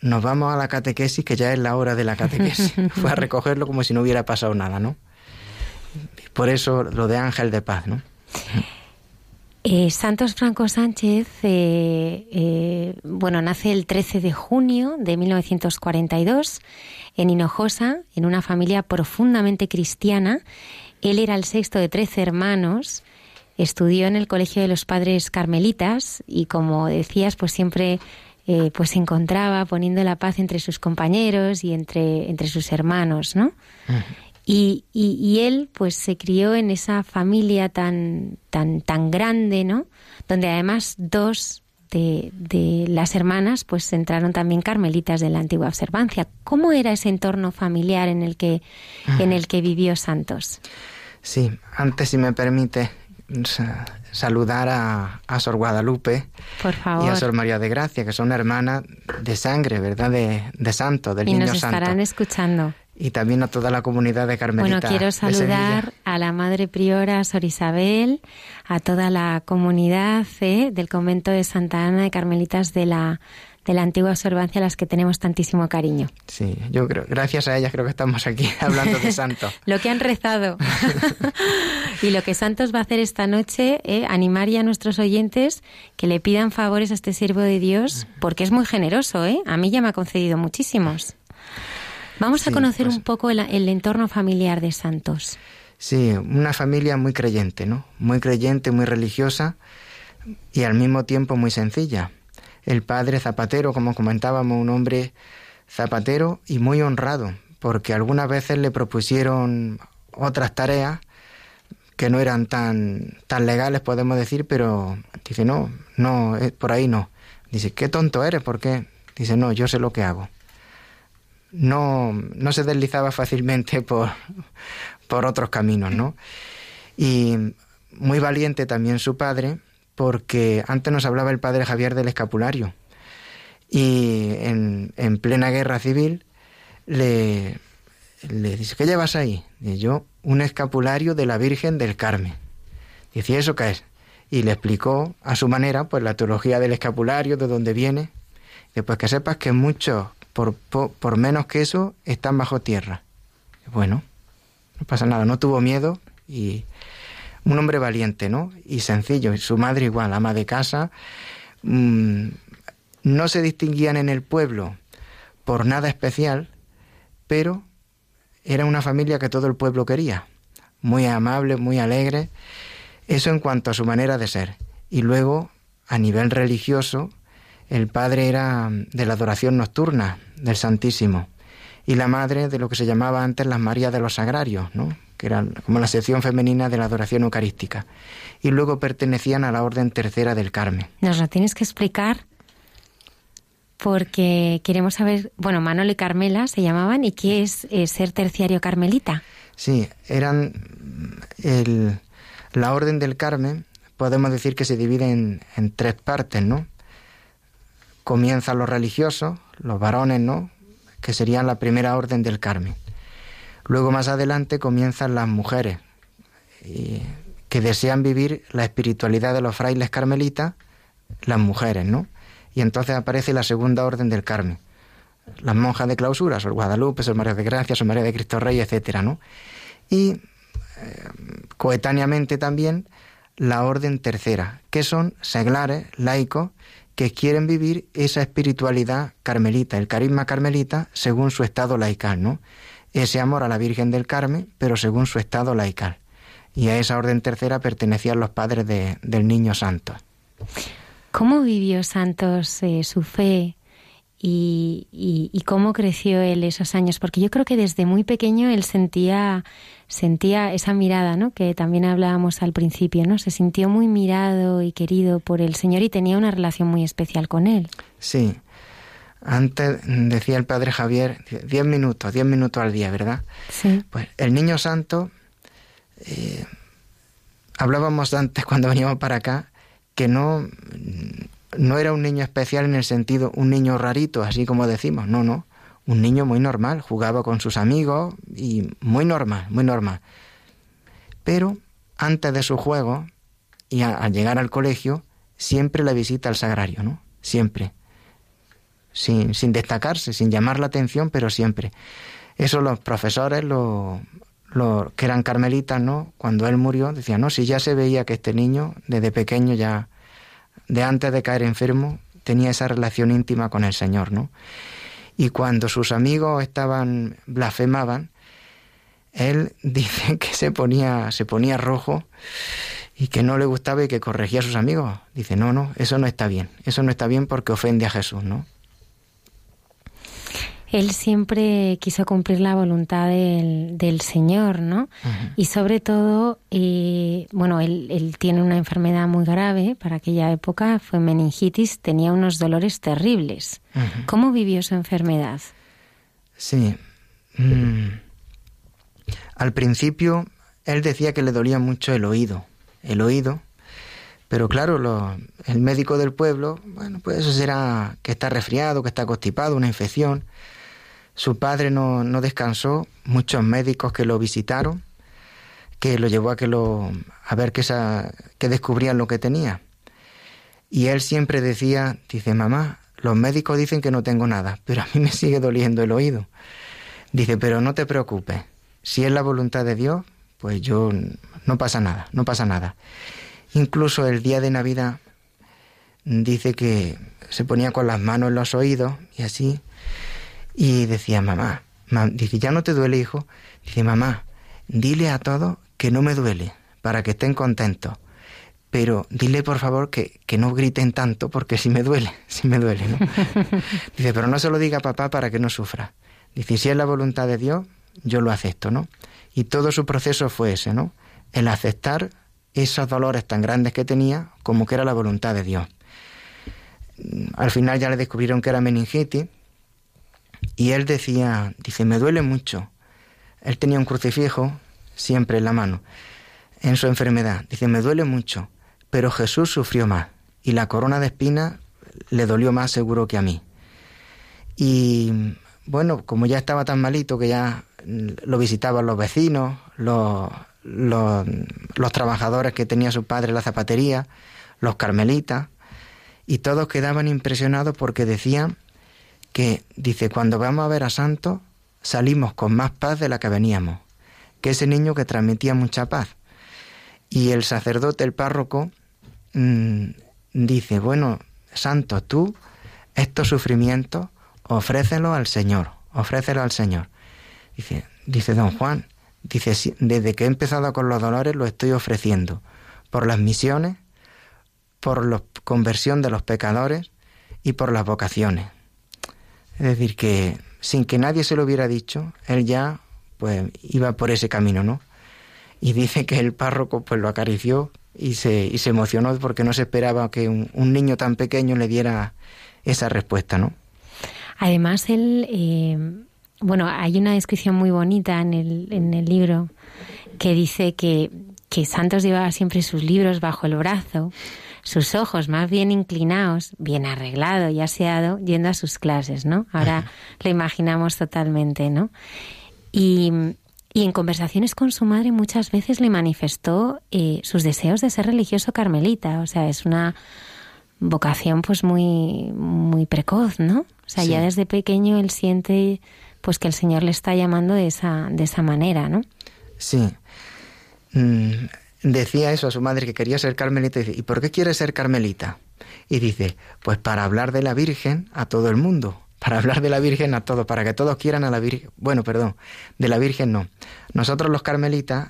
nos vamos a la catequesis, que ya es la hora de la catequesis. <laughs> fue a recogerlo como si no hubiera pasado nada, ¿no? Por eso lo de ángel de paz, ¿no? <laughs> Eh, Santos Franco Sánchez, eh, eh, bueno, nace el 13 de junio de 1942 en Hinojosa, en una familia profundamente cristiana. Él era el sexto de trece hermanos, estudió en el Colegio de los Padres Carmelitas y, como decías, pues siempre pues se encontraba poniendo la paz entre sus compañeros y entre, entre sus hermanos, ¿no? Y, y, él pues se crió en esa familia tan, tan, tan grande, ¿no? Donde además dos de, de, las hermanas pues entraron también carmelitas de la antigua observancia. ¿Cómo era ese entorno familiar en el que, en el que vivió Santos? Sí, antes si me permite saludar a, a Sor Guadalupe Por favor. y a Sor María de Gracia, que son hermanas de sangre, ¿verdad? De, de santo, del y niño nos estarán escuchando y también a toda la comunidad de Carmelita. Bueno, quiero saludar a la Madre Priora Sor Isabel, a toda la comunidad ¿eh? del convento de Santa Ana de Carmelitas de la de la antigua observancia a las que tenemos tantísimo cariño. Sí, yo creo, gracias a ellas creo que estamos aquí <laughs> hablando de santos. <laughs> lo que han rezado. <laughs> y lo que Santos va a hacer esta noche, eh, animar ya a nuestros oyentes que le pidan favores a este siervo de Dios, porque es muy generoso, ¿eh? A mí ya me ha concedido muchísimos. Vamos a conocer pues un poco el, entorno familiar de Santos. Sí, una familia muy creyente, ¿no? Muy creyente, muy religiosa y al mismo tiempo muy sencilla. El padre zapatero, como comentábamos, un hombre zapatero y muy honrado, porque algunas veces le propusieron otras tareas que no eran tan, tan legales, podemos decir, pero dice, no, no, eh, por ahí no. Dice, qué tonto eres, ¿por qué? Dice, no, yo sé lo que hago no, no se deslizaba fácilmente por, por otros caminos, ¿no? Y muy valiente también su padre, porque antes nos hablaba el padre Javier del escapulario. Y en, en plena guerra civil le, le dice, ¿qué llevas ahí? Y yo, un escapulario de la Virgen del Carmen. Dice, ¿y eso qué es? Y le explicó a su manera, pues la teología del escapulario, de dónde viene. Dice, pues que sepas que muchos, por, menos que eso, están bajo tierra. Bueno, no pasa nada, no tuvo miedo y un hombre valiente, ¿no? Y sencillo, y su madre igual, ama de casa. Mmm, no se distinguían en el pueblo por nada especial, pero era una familia que todo el pueblo quería, muy amable, muy alegre, eso en cuanto a su manera de ser. Y luego, a nivel religioso, el padre era de la adoración nocturna del Santísimo y la madre de lo que se llamaba antes las Marías de los Sagrarios, ¿no? que era como la sección femenina de la adoración eucarística. Y luego pertenecían a la Orden Tercera del Carmen. Nos lo tienes que explicar porque queremos saber, bueno, Manolo y Carmela se llamaban, ¿y qué es eh, ser terciario carmelita? Sí, eran el, la Orden del Carmen, podemos decir que se divide en, en tres partes, ¿no? Comienzan los religiosos, los varones, ¿no? Que serían la primera Orden del Carmen. Luego más adelante comienzan las mujeres, que desean vivir la espiritualidad de los frailes carmelitas, las mujeres, ¿no? y entonces aparece la segunda orden del Carmen. Las monjas de clausura, Sor Guadalupe, Sor María de Gracia, Sor María de Cristo Rey, etcétera, ¿no? Y eh, coetáneamente también la orden tercera, que son seglares, laicos, que quieren vivir esa espiritualidad carmelita, el carisma carmelita, según su estado laical, ¿no? Ese amor a la Virgen del Carmen, pero según su estado laical. Y a esa orden tercera pertenecían los padres de, del Niño Santo. ¿Cómo vivió Santos eh, su fe y, y, y, cómo creció él esos años? Porque yo creo que desde muy pequeño él sentía, sentía esa mirada, ¿no? Que también hablábamos al principio, ¿no? Se sintió muy mirado y querido por el Señor y tenía una relación muy especial con él. Sí. Antes decía el padre Javier, diez minutos, diez minutos al día, ¿verdad? Sí. Pues el niño santo, eh, hablábamos antes cuando veníamos para acá, que no, no era un niño especial en el sentido un niño rarito, así como decimos, no, no, un niño muy normal, jugaba con sus amigos y muy normal, muy normal. Pero antes de su juego y al llegar al colegio, siempre la visita al sagrario, ¿no? Siempre. Sin, sin destacarse, sin llamar la atención, pero siempre. Eso los profesores, los, los que eran carmelitas, ¿no? Cuando él murió, decían, no, si ya se veía que este niño, desde pequeño ya, de antes de caer enfermo, tenía esa relación íntima con el Señor, ¿no? Y cuando sus amigos estaban, blasfemaban, él <laughs> dice que se ponía, se ponía rojo y que no le gustaba y que corregía a sus amigos. Dice, no, no, eso no está bien, eso no está bien porque ofende a Jesús, ¿no? Él siempre quiso cumplir la voluntad del, del Señor, ¿no? Uh -huh. Y sobre todo, eh, bueno, él, él, tiene una enfermedad muy grave para aquella época, fue meningitis, tenía unos dolores terribles. Uh -huh. ¿Cómo vivió su enfermedad? Sí. Mm. Al principio, él decía que le dolía mucho el oído, el oído, pero claro, lo, el médico del pueblo, bueno, pues eso será que está resfriado, que está constipado, una infección. Su padre no, no, descansó, muchos médicos que lo visitaron, que lo llevó a que lo a ver que, esa, que descubrían lo que tenía. Y él siempre decía, dice, mamá, los médicos dicen que no tengo nada, pero a mí me sigue doliendo el oído. Dice, pero no te preocupes, si es la voluntad de Dios, pues yo no pasa nada, no pasa nada. Incluso el día de Navidad dice que se ponía con las manos en los oídos y así y decía, mamá, mamá, dice, ¿ya no te duele, hijo? Dice, mamá, dile a todos que no me duele, para que estén contentos. Pero dile, por favor, que, que no griten tanto, porque si me duele, <laughs> si me duele, ¿no? <laughs> Dice, pero no se lo diga a papá para que no sufra. Dice, si es la voluntad de Dios, yo lo acepto, ¿no? Y todo su proceso fue ese, ¿no? El aceptar esos dolores tan grandes que tenía como que era la voluntad de Dios. Al final ya le descubrieron que era meningitis, y él decía, dice, me duele mucho. Él tenía un crucifijo siempre en la mano, en su enfermedad. Dice, me duele mucho, pero Jesús sufrió más y la corona de espinas le dolió más seguro que a mí. Y bueno, como ya estaba tan malito que ya lo visitaban los vecinos, los, los, trabajadores que tenía su padre en la zapatería, los carmelitas, y todos quedaban impresionados porque decían que, dice, cuando vamos a ver a Santo, salimos con más paz de la que veníamos, que ese niño que transmitía mucha paz. Y el sacerdote, el párroco, mm, dice, bueno, Santo, tú estos sufrimientos, ofrécelos al Señor, ofrécelos al Señor. Dice, dice don Juan, dice, desde que he empezado con los dolores lo estoy ofreciendo, por las misiones, por la conversión de los pecadores y por las vocaciones. Es decir, que sin que nadie se lo hubiera dicho, él ya pues iba por ese camino, ¿no? Y dice que el párroco pues lo acarició y se, y se emocionó porque no se esperaba que un, niño tan pequeño le diera esa respuesta, ¿no? Además, él, eh, bueno, hay una descripción muy bonita en el, en el libro que dice que, que Santos llevaba siempre sus libros bajo el brazo, sus ojos más bien inclinados, bien arreglado y aseado, yendo a sus clases, ¿no? Ahora lo imaginamos totalmente, ¿no? Y, y en conversaciones con su madre muchas veces le manifestó eh, sus deseos de ser religioso carmelita. O sea, es una vocación pues muy, muy precoz, ¿no? O sea, ya desde pequeño él siente pues que el Señor le está llamando de esa, de esa manera, ¿no? Sí. Mm, decía eso a su madre que quería ser carmelita y dice, ¿y por qué quiere ser carmelita? Y dice, pues para hablar de la Virgen a todo el mundo para hablar de la Virgen a todos, para que todos quieran a la Virgen. Bueno, perdón, de la Virgen no. Nosotros los carmelitas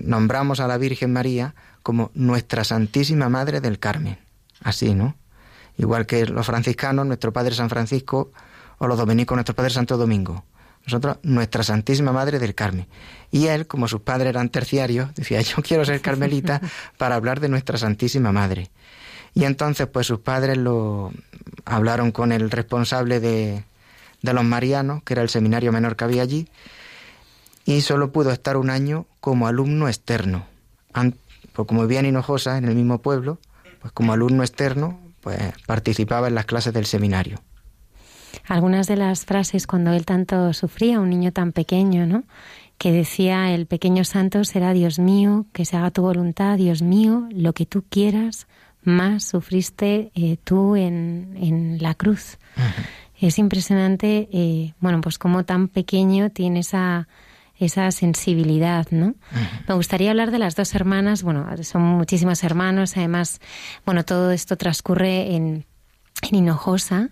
nombramos a la Virgen María como nuestra Santísima Madre del Carmen. Así, ¿no? Igual que los franciscanos, nuestro Padre San Francisco, o los dominicos, nuestro Padre Santo Domingo. Nosotros, nuestra Santísima Madre del Carmen. Y él, como sus padres eran terciarios, decía, yo quiero ser carmelita <laughs> para hablar de nuestra Santísima Madre. Y entonces, pues sus padres lo hablaron con el responsable de, de los marianos, que era el seminario menor que había allí, y solo pudo estar un año como alumno externo. Pues como vivía en Hinojosa, en el mismo pueblo, pues como alumno externo, pues participaba en las clases del seminario. Algunas de las frases cuando él tanto sufría, un niño tan pequeño, ¿no? Que decía, el pequeño santo será Dios mío, que se haga tu voluntad, Dios mío, lo que tú quieras, más sufriste eh, tú en, en, la cruz. Es impresionante, eh, bueno, pues como tan pequeño tiene esa, esa sensibilidad, ¿no? Me gustaría hablar de las dos hermanas, bueno, son muchísimos hermanos, además, bueno, todo esto transcurre en, en Hinojosa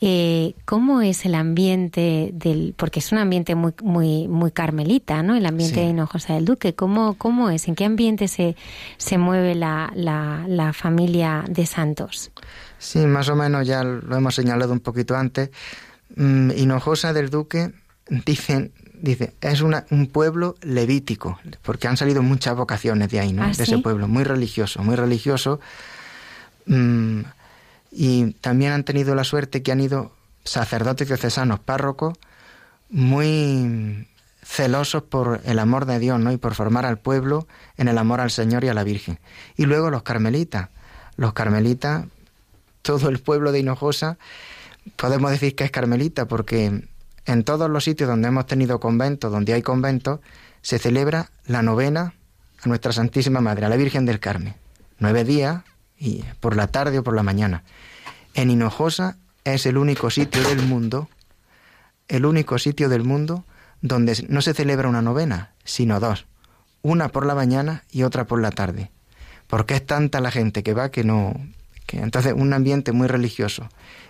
eh, ¿Cómo es el ambiente del, porque es un ambiente muy, muy, muy carmelita, ¿no? El ambiente de Hinojosa del Duque. ¿Cómo, ¿Cómo es? ¿En qué ambiente se, se mueve la, la, familia de Santos? Sí, más o menos ya lo hemos señalado un poquito antes. Mm, Hinojosa del Duque dicen dice, es una, un pueblo levítico, porque han salido muchas vocaciones de ahí, ¿no? ¿Ah, de ese pueblo, muy religioso, muy religioso. Mm, y también han tenido la suerte que han ido sacerdotes diocesanos, párrocos, muy celosos por el amor de Dios, ¿no? Y por formar al pueblo en el amor al Señor y a la Virgen. Y luego los carmelitas. Los carmelitas, todo el pueblo de Hinojosa, podemos decir que es carmelita porque en todos los sitios donde hemos tenido conventos, donde hay conventos, se celebra la novena a Nuestra Santísima Madre, a la Virgen del Carmen. Nueve días, y por la tarde o por la mañana. En Hinojosa es el único sitio del mundo, el único sitio del mundo donde no se celebra una novena, sino dos, una por la mañana y otra por la tarde. Porque es tanta la gente que va que no, que entonces un ambiente muy religioso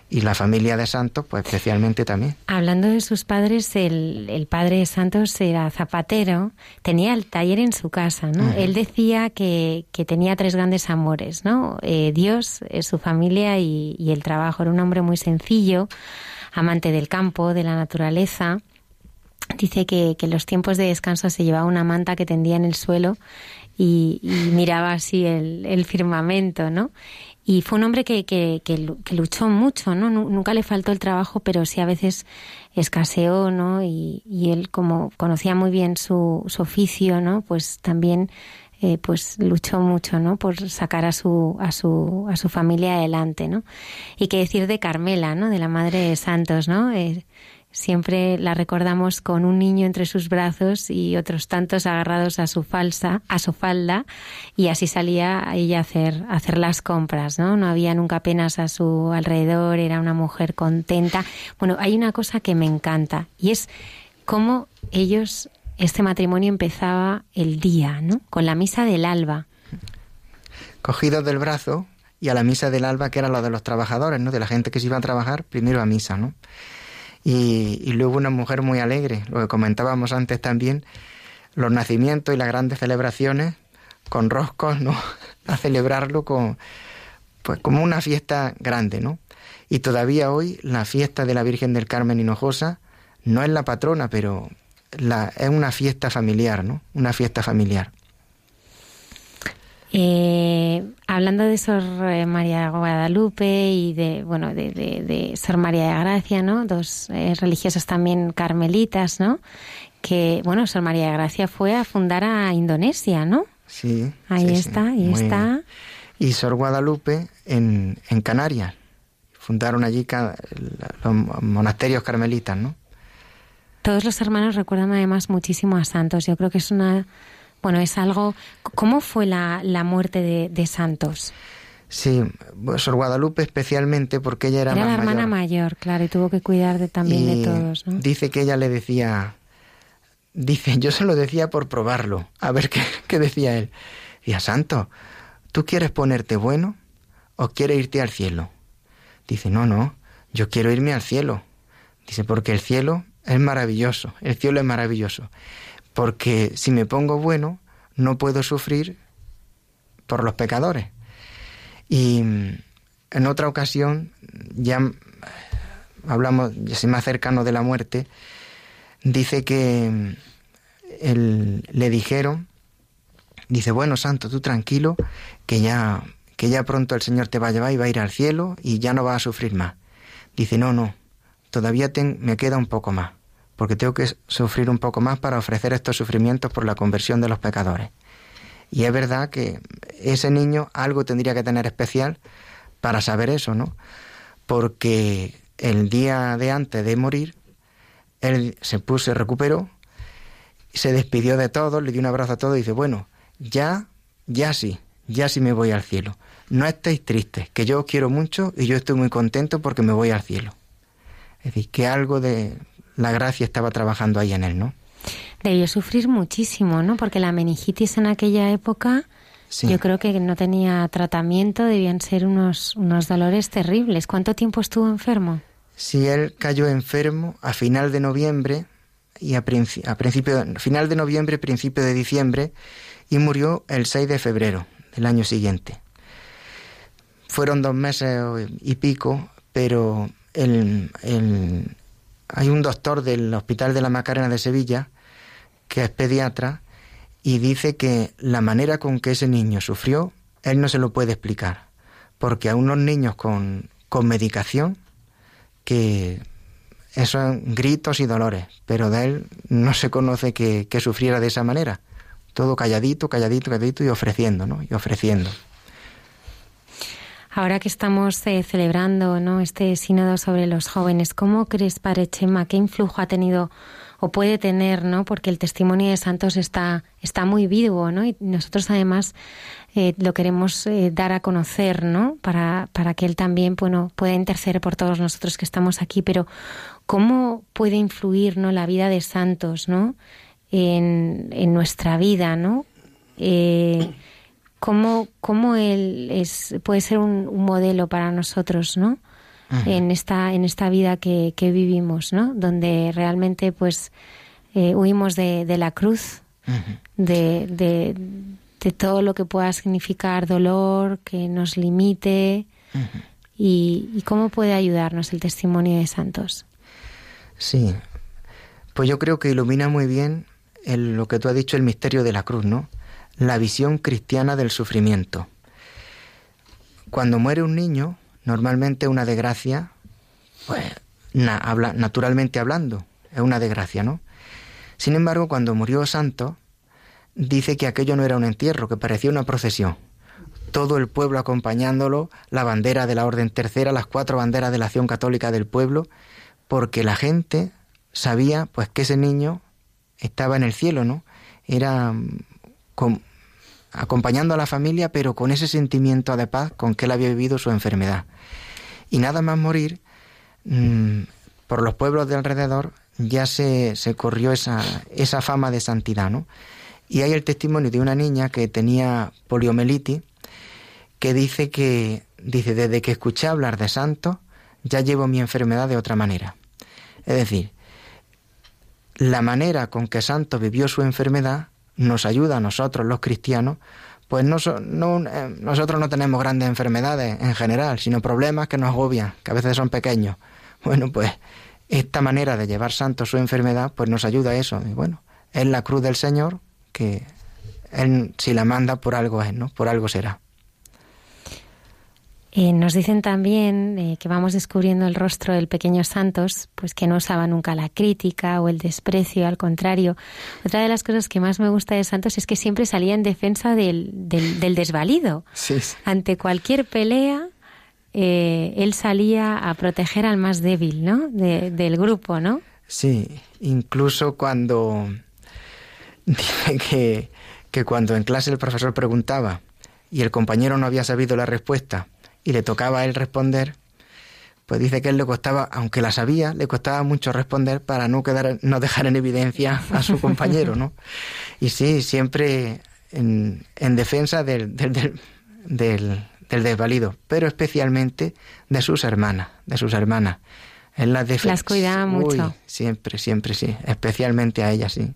y la familia de Santos, pues especialmente también. Hablando de sus padres, el, el padre de Santos era zapatero, tenía el taller en su casa, ¿no? Él decía que, que, tenía tres grandes amores, ¿no? Eh, Dios, eh, su familia y, y, el trabajo. Era un hombre muy sencillo, amante del campo, de la naturaleza. Dice que, que en los tiempos de descanso se llevaba una manta que tendía en el suelo y, y miraba así el, el firmamento, ¿no? Y fue un hombre que, que, que, luchó mucho, ¿no? Nunca le faltó el trabajo, pero sí a veces escaseó, ¿no? Y, y él, como conocía muy bien su, su oficio, ¿no? Pues también eh, pues luchó mucho, ¿no? Por sacar a su, a su, a su familia adelante, ¿no? Y qué decir de Carmela, ¿no? De la Madre de Santos, ¿no? Eh, siempre la recordamos con un niño entre sus brazos y otros tantos agarrados a su falsa, a su falda, y así salía ella a hacer, a hacer las compras, ¿no? No había nunca penas a su alrededor, era una mujer contenta. Bueno, hay una cosa que me encanta, y es cómo ellos, este matrimonio empezaba el día, ¿no? Con la misa del alba. Cogidos del brazo, y a la misa del alba, que era la de los trabajadores, ¿no? De la gente que se iba a trabajar, primero a misa, ¿no? Y, luego una mujer muy alegre, lo que comentábamos antes también, los nacimientos y las grandes celebraciones con roscos, ¿no? <laughs> A celebrarlo con, pues como una fiesta grande, ¿no? Y todavía hoy la fiesta de la Virgen del Carmen Hinojosa no es la patrona, pero la, es una fiesta familiar, ¿no? Una fiesta familiar. Eh, hablando de Sor eh, María Guadalupe y de, bueno, de, de, Sor María de Gracia, ¿no? Dos eh, religiosas también carmelitas, ¿no? Que, bueno, Sor María de Gracia fue a fundar a Indonesia, ¿no? Sí. Ahí está, ahí está. Y Sor Guadalupe en, en Canarias. Fundaron allí los monasterios carmelitas, ¿no? Todos los hermanos recuerdan además muchísimo a santos. Yo creo que es una bueno, es algo... ¿Cómo fue la, muerte de, Santos? Sí, Sor Guadalupe especialmente porque ella era, era la hermana mayor. claro, y tuvo que cuidar de, también de todos. Dice que ella le decía, dice, yo se lo decía por probarlo, a ver qué, <laughs> qué decía él. Decía, Santo, ¿tú quieres ponerte bueno o quieres irte al cielo? Dice, no, no, yo quiero irme al cielo. Dice, porque el cielo es maravilloso, el cielo es maravilloso porque si me pongo bueno, no puedo sufrir por los pecadores. Y en otra ocasión, ya hablamos, ya más cercano de la muerte, dice que le dijeron, dice, bueno, santo, tú tranquilo, que ya, que ya pronto el Señor te va a llevar y va a ir al cielo y ya no va a sufrir más. Dice, no, no, todavía me queda un poco más porque tengo que sufrir un poco más para ofrecer estos sufrimientos por la conversión de los pecadores. Y es verdad que ese niño algo tendría que tener especial para saber eso, ¿no? Porque el día de antes de morir, él se puso, se recuperó, se despidió de todos, le dio un abrazo a todos y dice, bueno, ya, ya sí, ya sí me voy al cielo. No estéis tristes, que yo os quiero mucho y yo estoy muy contento porque me voy al cielo. Es decir, que algo de, la gracia estaba trabajando ahí en él, ¿no? Debió sufrir muchísimo, ¿no? Porque la meningitis en aquella época yo creo que no tenía tratamiento, debían ser unos, unos dolores terribles. ¿Cuánto tiempo estuvo enfermo? Sí, él cayó enfermo a final de noviembre y a, a principio, final de noviembre, principio de diciembre y murió el 6 de febrero del año siguiente. Fueron dos meses y pico, pero el, el, hay un doctor del Hospital de la Macarena de Sevilla, que es pediatra, y dice que la manera con que ese niño sufrió, él no se lo puede explicar, porque a unos niños con, con medicación, que esos son gritos y dolores, pero de él no se conoce que, que sufriera de esa manera. Todo calladito, calladito, calladito y ofreciendo, ¿no? Y ofreciendo. Ahora que estamos eh, celebrando ¿no? este sínodo sobre los jóvenes, ¿cómo crees, Padre Chema, qué influjo ha tenido o puede tener, ¿no? Porque el testimonio de santos está, está muy vivo, ¿no? Y nosotros además eh, lo queremos eh, dar a conocer, ¿no? Para, para que él también, bueno, pueda interceder por todos nosotros que estamos aquí. Pero ¿cómo puede influir, ¿no? La vida de santos, ¿no? En, en nuestra vida, ¿no? Eh, cómo, cómo él es, puede ser un, modelo para nosotros, ¿no? En esta, en esta vida que, que, vivimos, ¿no? Donde realmente, pues, eh, huimos de, de, la cruz, de, de, de, todo lo que pueda significar dolor, que nos limite, y, y cómo puede ayudarnos el testimonio de santos. Sí, pues yo creo que ilumina muy bien el, lo que tú has dicho, el misterio de la cruz, ¿no? La visión cristiana del sufrimiento. Cuando muere un niño, normalmente una desgracia, pues naturalmente hablando, es una desgracia, ¿no? Sin embargo, cuando murió Santo, dice que aquello no era un entierro, que parecía una procesión. Todo el pueblo acompañándolo, la bandera de la Orden Tercera, las cuatro banderas de la acción católica del pueblo, porque la gente sabía pues que ese niño estaba en el cielo, ¿no? Era con, acompañando a la familia, pero con ese sentimiento de paz con que él había vivido su enfermedad. Y nada más morir, mm, por los pueblos de alrededor ya se, se corrió esa, esa fama de santidad, ¿no? Y hay el testimonio de una niña que tenía poliomielitis, que dice que, dice, desde que escuché hablar de santos, ya llevo mi enfermedad de otra manera. Es decir, la manera con que Santo vivió su enfermedad nos ayuda a nosotros los cristianos, pues no, no, eh, nosotros no tenemos grandes enfermedades en general, sino problemas que nos agobian, que a veces son pequeños. Bueno, pues esta manera de llevar Santo su enfermedad, pues nos ayuda a eso. Y bueno, es la cruz del Señor que si la manda por algo es, ¿no? Por algo será. Eh, nos dicen también eh, que vamos descubriendo el rostro del pequeño Santos, pues que no usaba nunca la crítica o el desprecio, al contrario. Otra de las cosas que más me gusta de Santos es que siempre salía en defensa del, del, desvalido. Ante cualquier pelea, eh, él salía a proteger al más débil, ¿no? del grupo, ¿no? Sí, incluso cuando <laughs> dice que, que cuando en clase el profesor preguntaba y el compañero no había sabido la respuesta, y le tocaba a él responder, pues dice que él le costaba, aunque la sabía, le costaba mucho responder para no quedar, no dejar en evidencia a su compañero, ¿no? <laughs> Y sí, siempre en, defensa del, del, del, desvalido, pero especialmente de sus hermanas, de sus hermanas. En las, las cuidaba mucho. siempre, siempre, sí. Especialmente a ellas, sí.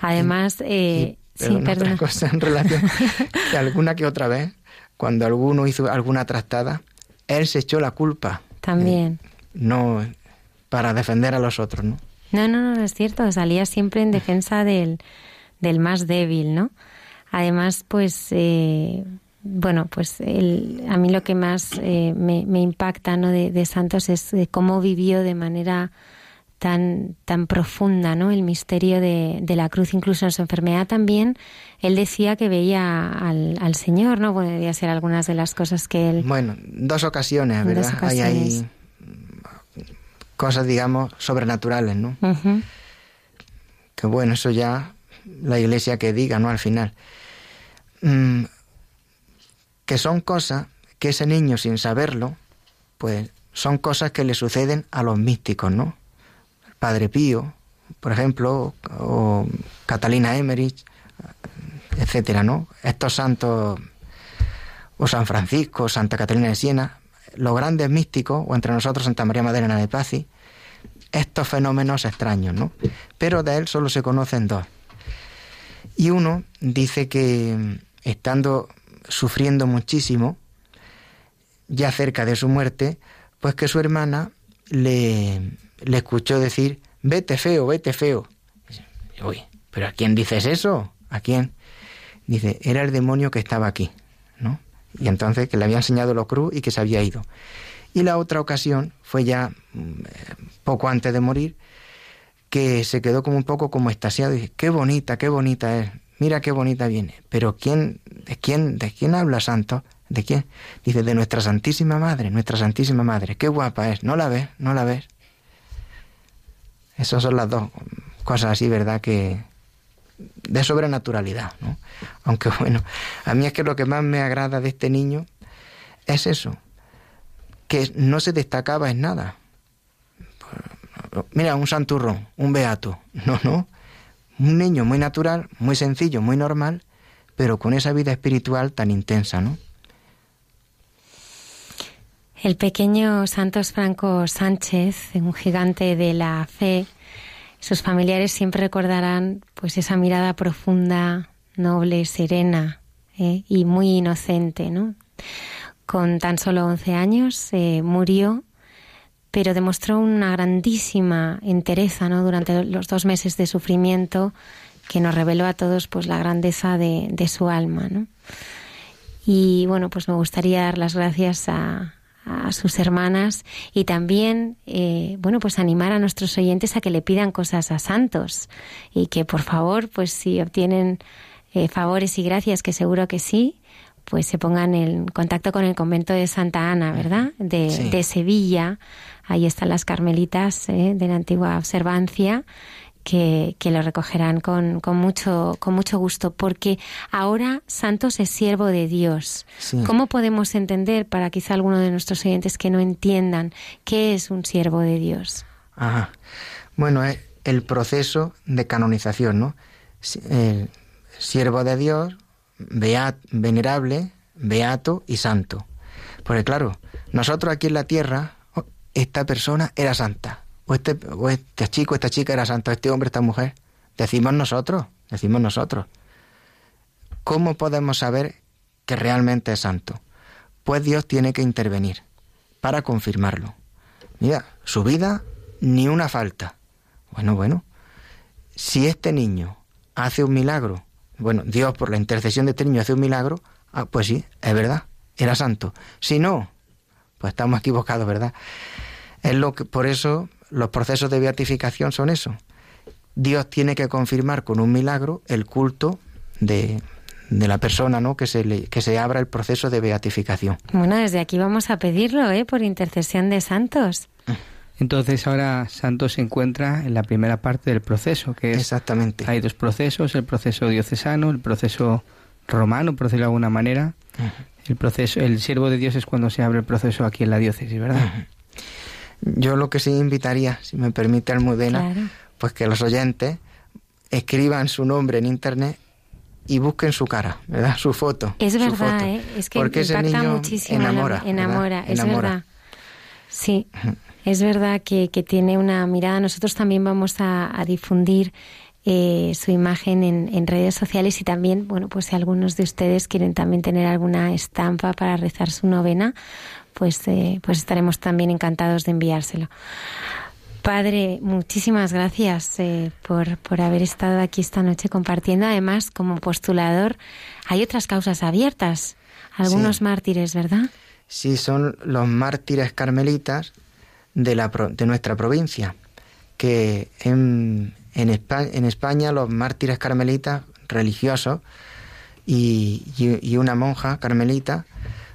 Además, eh, sí, otra cosa en relación <laughs> que alguna que otra vez cuando alguno hizo alguna trastada, él se echó la culpa. También. Eh, no para defender a los otros, ¿no? No, no, no, es cierto, salía siempre en defensa del, del más débil, ¿no? Además, pues, eh, bueno, pues el, a mí lo que más eh, me, me, impacta ¿no? de, de Santos es cómo vivió de manera tan, tan profunda, ¿no? El misterio de, de, la cruz, incluso en su enfermedad también, él decía que veía al, al Señor, ¿no? Podría ser algunas de las cosas que él... Bueno, dos ocasiones, ¿verdad? Hay, cosas, digamos, sobrenaturales, ¿no? Que bueno, eso ya la iglesia que diga, ¿no? Al final. Mm, que son cosas que ese niño, sin saberlo, pues son cosas que le suceden a los místicos, ¿no? Padre Pío, por ejemplo, o Catalina Emmerich, etcétera, ¿no? Estos santos, o San Francisco, Santa Catalina de Siena, los grandes místicos, o entre nosotros Santa María Madalena de Pazzi, estos fenómenos extraños, ¿no? Pero de él solo se conocen dos. Y uno dice que estando sufriendo muchísimo, ya cerca de su muerte, pues que su hermana le, le escuchó decir, vete feo, vete feo. Uy, pero ¿a quién dices eso? ¿A quién? Dice, era el demonio que estaba aquí, ¿no? Y entonces que le había enseñado lo cruz y que se había ido. Y la otra ocasión fue ya mm, poco antes de morir, que se quedó como un poco como estasiado y dice, qué bonita, qué bonita es, mira qué bonita viene. Pero ¿quién, de quién, de quién habla santo? ¿De quién? Dice, de nuestra Santísima Madre, nuestra Santísima Madre, qué guapa es, ¿no la ves? ¿No la ves? Esas son las dos cosas así, ¿verdad? Que de sobrenaturalidad, ¿no? Aunque <laughs> bueno, a mí es que lo que más me agrada de este niño es eso, que no se destacaba en nada. Mira, un santurrón, un beato, <laughs> no, no. Un niño muy natural, muy sencillo, muy normal, pero con esa vida espiritual tan intensa, ¿no? El pequeño Santos Franco Sánchez, un gigante de la fe, sus familiares siempre recordarán pues esa mirada profunda, noble, serena ¿eh? y muy inocente, ¿no? Con tan solo 11 años eh, murió, pero demostró una grandísima entereza, ¿no? Durante los dos meses de sufrimiento que nos reveló a todos pues la grandeza de, de su alma, ¿no? Y bueno, pues me gustaría dar las gracias a, a sus hermanas y también, eh, bueno, pues animar a nuestros oyentes a que le pidan cosas a santos y que por favor, pues si obtienen eh, favores y gracias, que seguro que sí, pues se pongan en contacto con el convento de Santa Ana, ¿verdad? De, Sevilla. Ahí están las carmelitas ¿eh? de la antigua observancia. Que, lo recogerán con, con, mucho, con mucho gusto, porque ahora Santos es siervo de Dios. ¿Cómo podemos entender, para quizá alguno de nuestros oyentes que no entiendan, qué es un siervo de Dios? Ajá. Bueno, es el proceso de canonización, ¿no? El siervo de Dios, beat, venerable, beato y santo. Porque claro, nosotros aquí en la tierra, oh, esta persona era santa, o este, este chico, esta chica era santa, este hombre, esta mujer. Decimos nosotros, decimos nosotros. ¿Cómo podemos saber que realmente es santo? Pues Dios tiene que intervenir para confirmarlo. Mira, su vida ni una falta. Bueno, bueno, si este niño hace un milagro, bueno, Dios por la intercesión de este niño hace un milagro, ah, pues sí, es verdad, era santo. Si no, pues estamos equivocados, ¿verdad? Es lo que, por eso los procesos de beatificación son eso. Dios tiene que confirmar con un milagro el culto de, de la persona, ¿no? Que se, le, que se abra el proceso de beatificación. Bueno, desde aquí vamos a pedirlo, ¿eh? Por intercesión de santos. Entonces ahora Santos se encuentra en la primera parte del proceso, que es... Exactamente. Hay dos procesos, el proceso diocesano, el proceso romano, por decirlo de alguna manera. El proceso, el siervo de Dios es cuando se abre el proceso aquí en la diócesis, ¿verdad? Yo lo que sí invitaría, si me permite Almudena, pues que los oyentes escriban su nombre en internet y busquen su cara, ¿verdad? Su foto. Es verdad, ¿eh? es que Porque ese niño muchísimo, enamora, enamora, es verdad. Sí. Es verdad que, tiene una mirada. Nosotros también vamos a, difundir eh, su imagen en, redes sociales y también, bueno, pues si algunos de ustedes quieren también tener alguna estampa para rezar su novena, pues, eh, pues estaremos también encantados de enviárselo. Padre, muchísimas gracias eh, por, por haber estado aquí esta noche compartiendo. Además, como postulador, hay otras causas abiertas, algunos mártires, ¿verdad? Sí, son los mártires carmelitas de, la, de nuestra provincia, que en, en, España, en España los mártires carmelitas religiosos y, y, una monja carmelita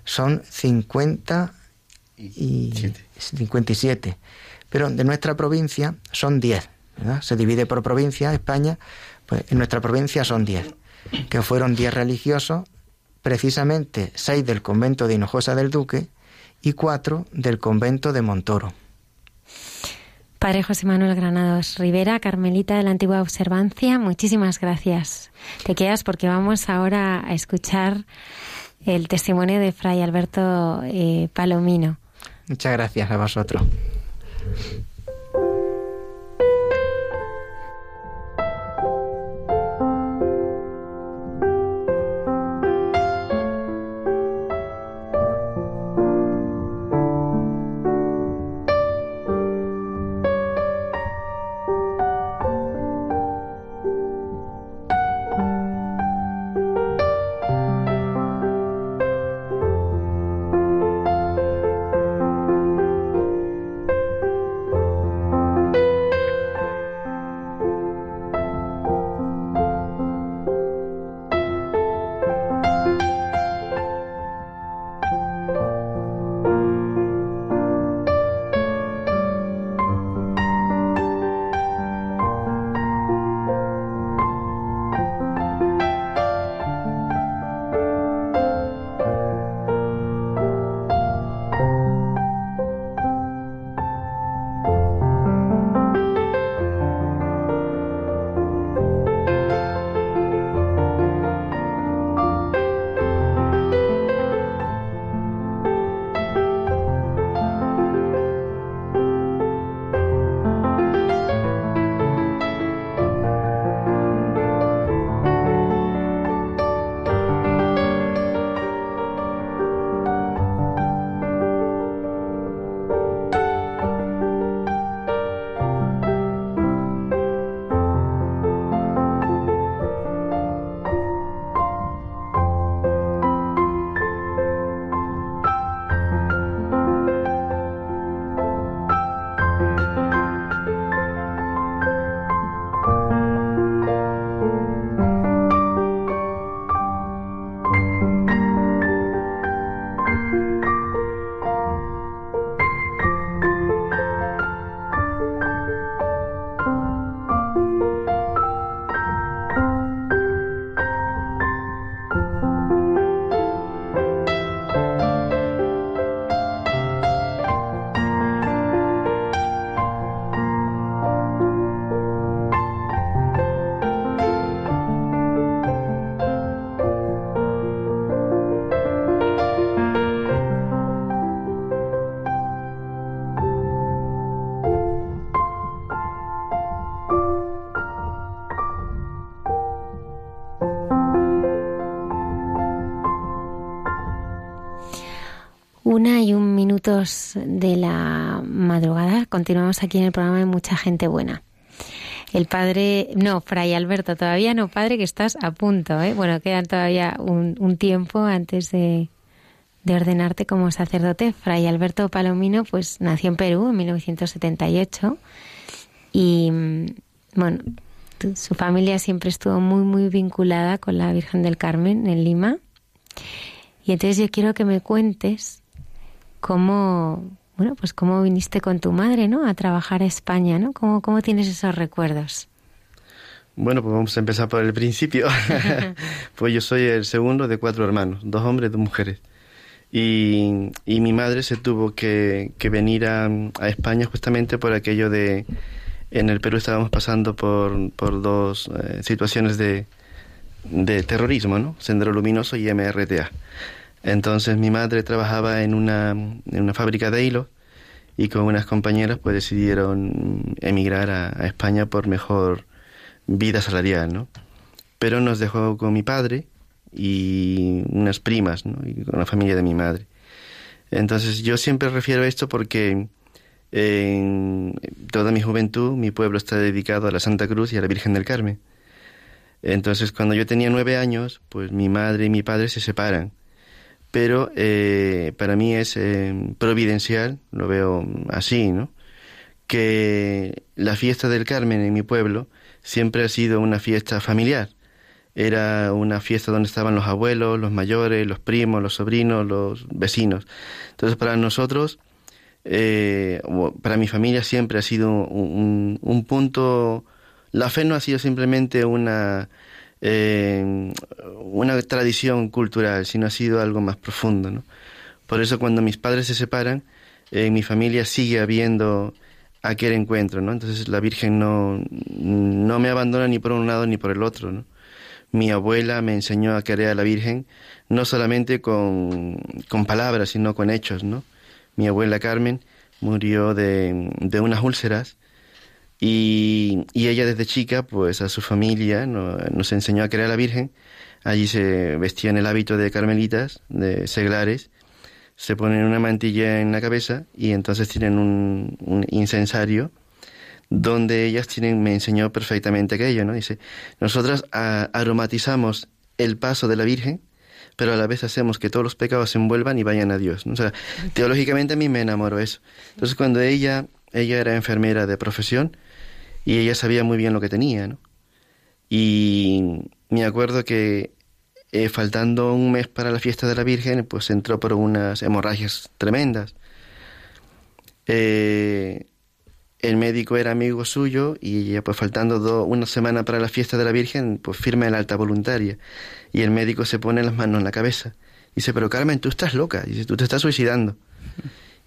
son 50 y 57. Pero de nuestra provincia son 10. Se divide por provincia España, pues en nuestra provincia son 10, que fueron 10 religiosos, precisamente 6 del convento de Hinojosa del Duque y 4 del convento de Montoro. Padre José Manuel Granados Rivera, Carmelita de la Antigua Observancia, muchísimas gracias. Te quedas porque vamos ahora a escuchar el testimonio de Fray Alberto eh, Palomino. Muchas gracias a vosotros. De la madrugada. Continuamos aquí en el programa de Mucha Gente Buena. El padre, no, Fray Alberto, todavía no, padre, que estás a punto, ¿eh? Bueno, quedan todavía un, tiempo antes de, de, ordenarte como sacerdote. Fray Alberto Palomino, pues nació en Perú en 1978 y, bueno, su familia siempre estuvo muy, muy vinculada con la Virgen del Carmen en Lima. Y entonces yo quiero que me cuentes cómo, bueno, pues cómo viniste con tu madre, ¿no? A trabajar a España, ¿no? ¿Cómo, cómo tienes esos recuerdos? Bueno, pues vamos a empezar por el principio. <laughs> pues yo soy el segundo de cuatro hermanos, dos hombres, dos mujeres. Y, y mi madre se tuvo que, que venir a, a, España justamente por aquello de... En el Perú estábamos pasando por, por dos eh, situaciones de, de terrorismo, ¿no? Sendero Luminoso y MRTA. Entonces mi madre trabajaba en una, en una fábrica de hilo y con unas compañeras pues decidieron emigrar a, España por mejor vida salarial, ¿no? Pero nos dejó con mi padre y unas primas, ¿no? Y con la familia de mi madre. Entonces yo siempre refiero a esto porque en toda mi juventud mi pueblo está dedicado a la Santa Cruz y a la Virgen del Carmen. Entonces cuando yo tenía nueve años, pues mi madre y mi padre se separan pero eh, para mí es eh, providencial, lo veo así, ¿no? Que la fiesta del Carmen en mi pueblo siempre ha sido una fiesta familiar. Era una fiesta donde estaban los abuelos, los mayores, los primos, los sobrinos, los vecinos. Entonces para nosotros, eh, para mi familia siempre ha sido un, un punto, la fe no ha sido simplemente una eh, una tradición cultural, sino ha sido algo más profundo. ¿no? Por eso cuando mis padres se separan, en mi familia sigue habiendo aquel encuentro, ¿no? Entonces la Virgen no, no me abandona ni por un lado ni por el otro, ¿no? Mi abuela me enseñó a querer a la Virgen no solamente con, con palabras, sino con hechos, ¿no? Mi abuela Carmen murió de, de unas úlceras y, ella desde chica, pues a su familia nos enseñó a querer a la Virgen. Allí se vestían el hábito de carmelitas, de seglares, se ponen una mantilla en la cabeza y entonces tienen un, un incensario donde ellas tienen, me enseñó perfectamente aquello, ¿no? Dice, nosotras aromatizamos el paso de la Virgen, pero a la vez hacemos que todos los pecados se envuelvan y vayan a Dios. O sea, <laughs> teológicamente a mí me enamoró eso. Entonces cuando ella, ella era enfermera de profesión, y ella sabía muy bien lo que tenía, ¿no? Y me acuerdo que eh, faltando un mes para la fiesta de la Virgen, pues entró por unas hemorragias tremendas. Eh, el médico era amigo suyo y ella, pues faltando una semana para la fiesta de la Virgen, pues firma el alta voluntaria. Y el médico se pone las manos en la cabeza. Dice, pero Carmen, tú estás loca. Dice, tú te estás suicidando. <laughs>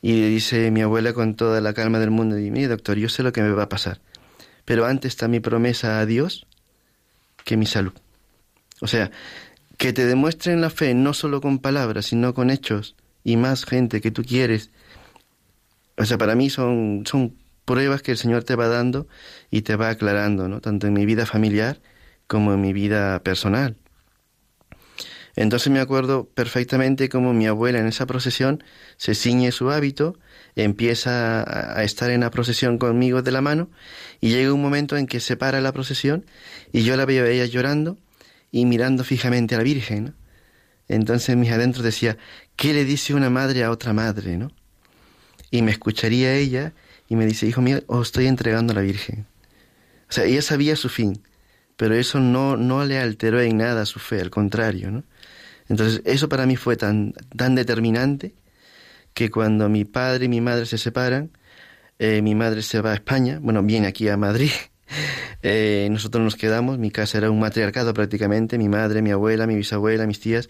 Y dice mi abuela con toda la calma del mundo, y mire, doctor, yo sé lo que me va a pasar pero antes está mi promesa a Dios que mi salud. O sea, que te demuestren la fe no solo con palabras, sino con hechos y más gente que tú quieres. O sea, para mí son, son pruebas que el Señor te va dando y te va aclarando, ¿no? Tanto en mi vida familiar como en mi vida personal. Entonces me acuerdo perfectamente como mi abuela en esa procesión se ciñe su hábito, empieza a estar en la procesión conmigo de la mano y llega un momento en que se para la procesión y yo la veo a ella llorando y mirando fijamente a la Virgen. Entonces mis adentros decía, ¿qué le dice una madre a otra madre? ¿no? Y me escucharía ella y me dice, hijo mío, os estoy entregando a la Virgen. O sea, ella sabía su fin, pero eso no, no le alteró en nada su fe, al contrario, ¿no? Entonces, eso para mí fue tan, tan determinante que cuando mi padre y mi madre se separan, eh, mi madre se va a España, bueno, viene aquí a Madrid, <laughs> eh, nosotros nos quedamos, mi casa era un matriarcado prácticamente, mi madre, mi abuela, mi bisabuela, mis tías.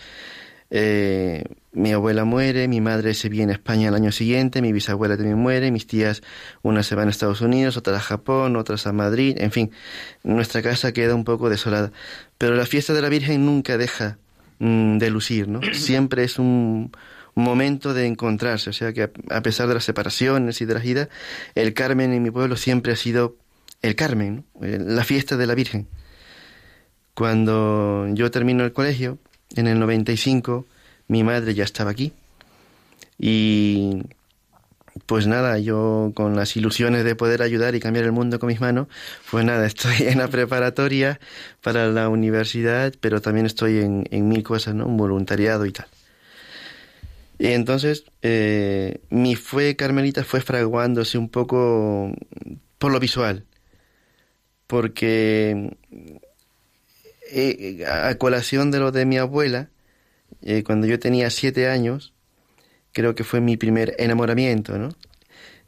Eh, mi abuela muere, mi madre se viene a España el año siguiente, mi bisabuela también muere, mis tías, unas se van a Estados Unidos, otras a Japón, otras a Madrid, en fin, nuestra casa queda un poco desolada. Pero la fiesta de la Virgen nunca deja Mm, de lucir, ¿no? <clears throat> Siempre es un, momento de encontrarse, o sea que a, pesar de las separaciones y de las idas, el Carmen en mi pueblo siempre ha sido el Carmen, eh, la fiesta de la Virgen. Cuando yo termino el colegio, en el 95, mi madre ya estaba aquí. Y pues nada, yo con las ilusiones de poder ayudar y cambiar el mundo con mis manos, pues nada, <laughs> estoy en la preparatoria para la universidad, pero también estoy en, en mil cosas, ¿no? Un voluntariado y tal. Y entonces eh, mi fue carmelita fue fraguándose un poco por lo visual, porque eh, a colación de lo de mi abuela, eh, cuando yo tenía siete años, creo que fue mi primer enamoramiento, ¿no?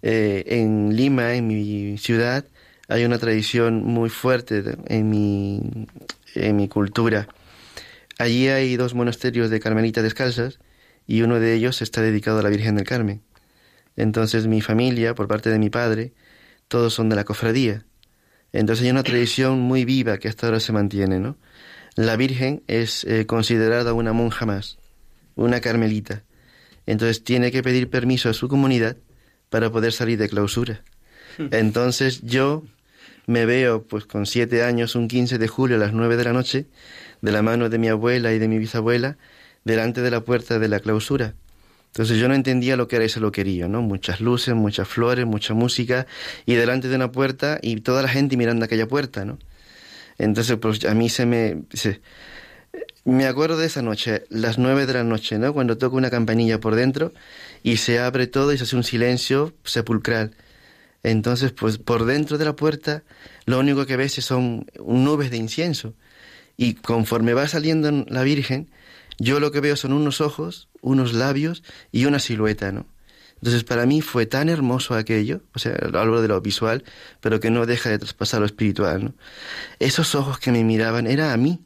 En Lima, en mi ciudad, hay una tradición muy fuerte en mi, en mi cultura. Allí hay dos monasterios de carmelitas descalzas y uno de ellos está dedicado a la Virgen del Carmen. Entonces mi familia, por parte de mi padre, todos son de la cofradía. Entonces hay una tradición muy viva que hasta ahora se mantiene, ¿no? La Virgen es eh, considerada una monja más, una carmelita. Entonces tiene que pedir permiso a su comunidad para poder salir de clausura. Entonces yo me veo pues con siete años, un 15 de julio a las nueve de la noche, de la mano de mi abuela y de mi bisabuela, delante de la puerta de la clausura. Entonces yo no entendía lo que era ese loquerío, ¿no? Muchas luces, muchas flores, mucha música y delante de una puerta y toda la gente mirando aquella puerta, ¿no? Entonces pues a mí se me... me acuerdo de esa noche, las nueve de la noche, ¿no? Cuando toco una campanilla por dentro y se abre todo y se hace un silencio sepulcral. Entonces pues por dentro de la puerta lo único que ves son nubes de incienso y conforme va saliendo la Virgen, yo lo que veo son unos ojos, unos labios y una silueta, ¿no? Entonces para mí fue tan hermoso aquello, o sea, hablo de lo visual, pero que no deja de traspasar lo espiritual, ¿no? Esos ojos que me miraban era a mí,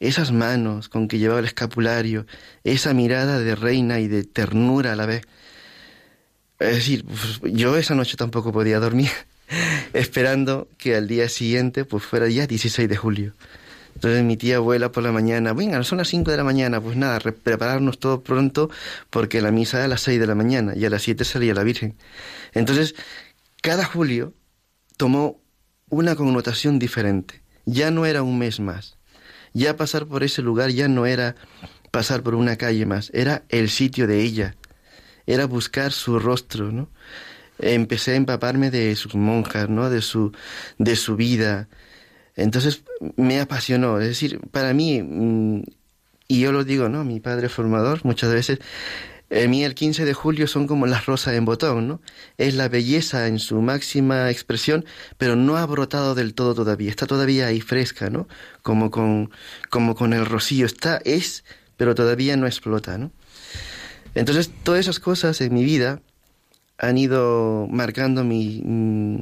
esas manos con que llevaba el escapulario, esa mirada de reina y de ternura a la vez. Es decir, pues, yo esa noche tampoco podía dormir, <laughs> esperando que al día siguiente pues fuera ya 16 de julio. Entonces mi tía abuela por la mañana, venga, son las 5 de la mañana, pues nada, prepararnos todo pronto porque la misa es a las 6 de la mañana y a las 7 salía la Virgen. Entonces, cada julio tomó una connotación diferente. Ya no era un mes más. Ya pasar por ese lugar ya no era pasar por una calle más, era el sitio de ella. Era buscar su rostro, ¿no? Empecé a empaparme de sus monjas, ¿no? De su, de su vida, entonces me apasionó, es decir, para mí, mm, y yo lo digo, ¿no? Mi padre formador, muchas veces, mí el 15 de julio son como las rosas en botón, ¿no? Es la belleza en su máxima expresión, pero no ha brotado del todo todavía, está todavía ahí fresca, ¿no? Como con, como con el rocío, está, es, pero todavía no explota, ¿no? Entonces, todas esas cosas en mi vida han ido marcando mi, mm,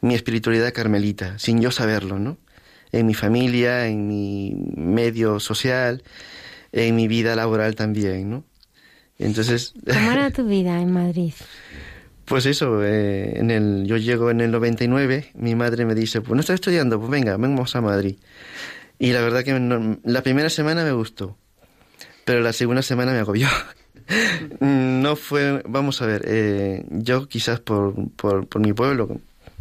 mi espiritualidad carmelita, sin yo saberlo, ¿no? En mi familia, en mi medio social, en mi vida laboral también, ¿no? Entonces... ¿Cómo era tu <laughs> vida en Madrid? Pues eso, eh, en el, yo llego en el 99, mi madre me dice, pues no estoy estudiando, pues venga, vamos a Madrid. Y la verdad que la primera semana me gustó, pero la segunda semana me agobió. <laughs> no fue, vamos a ver, eh, yo quizás por, por, por mi pueblo,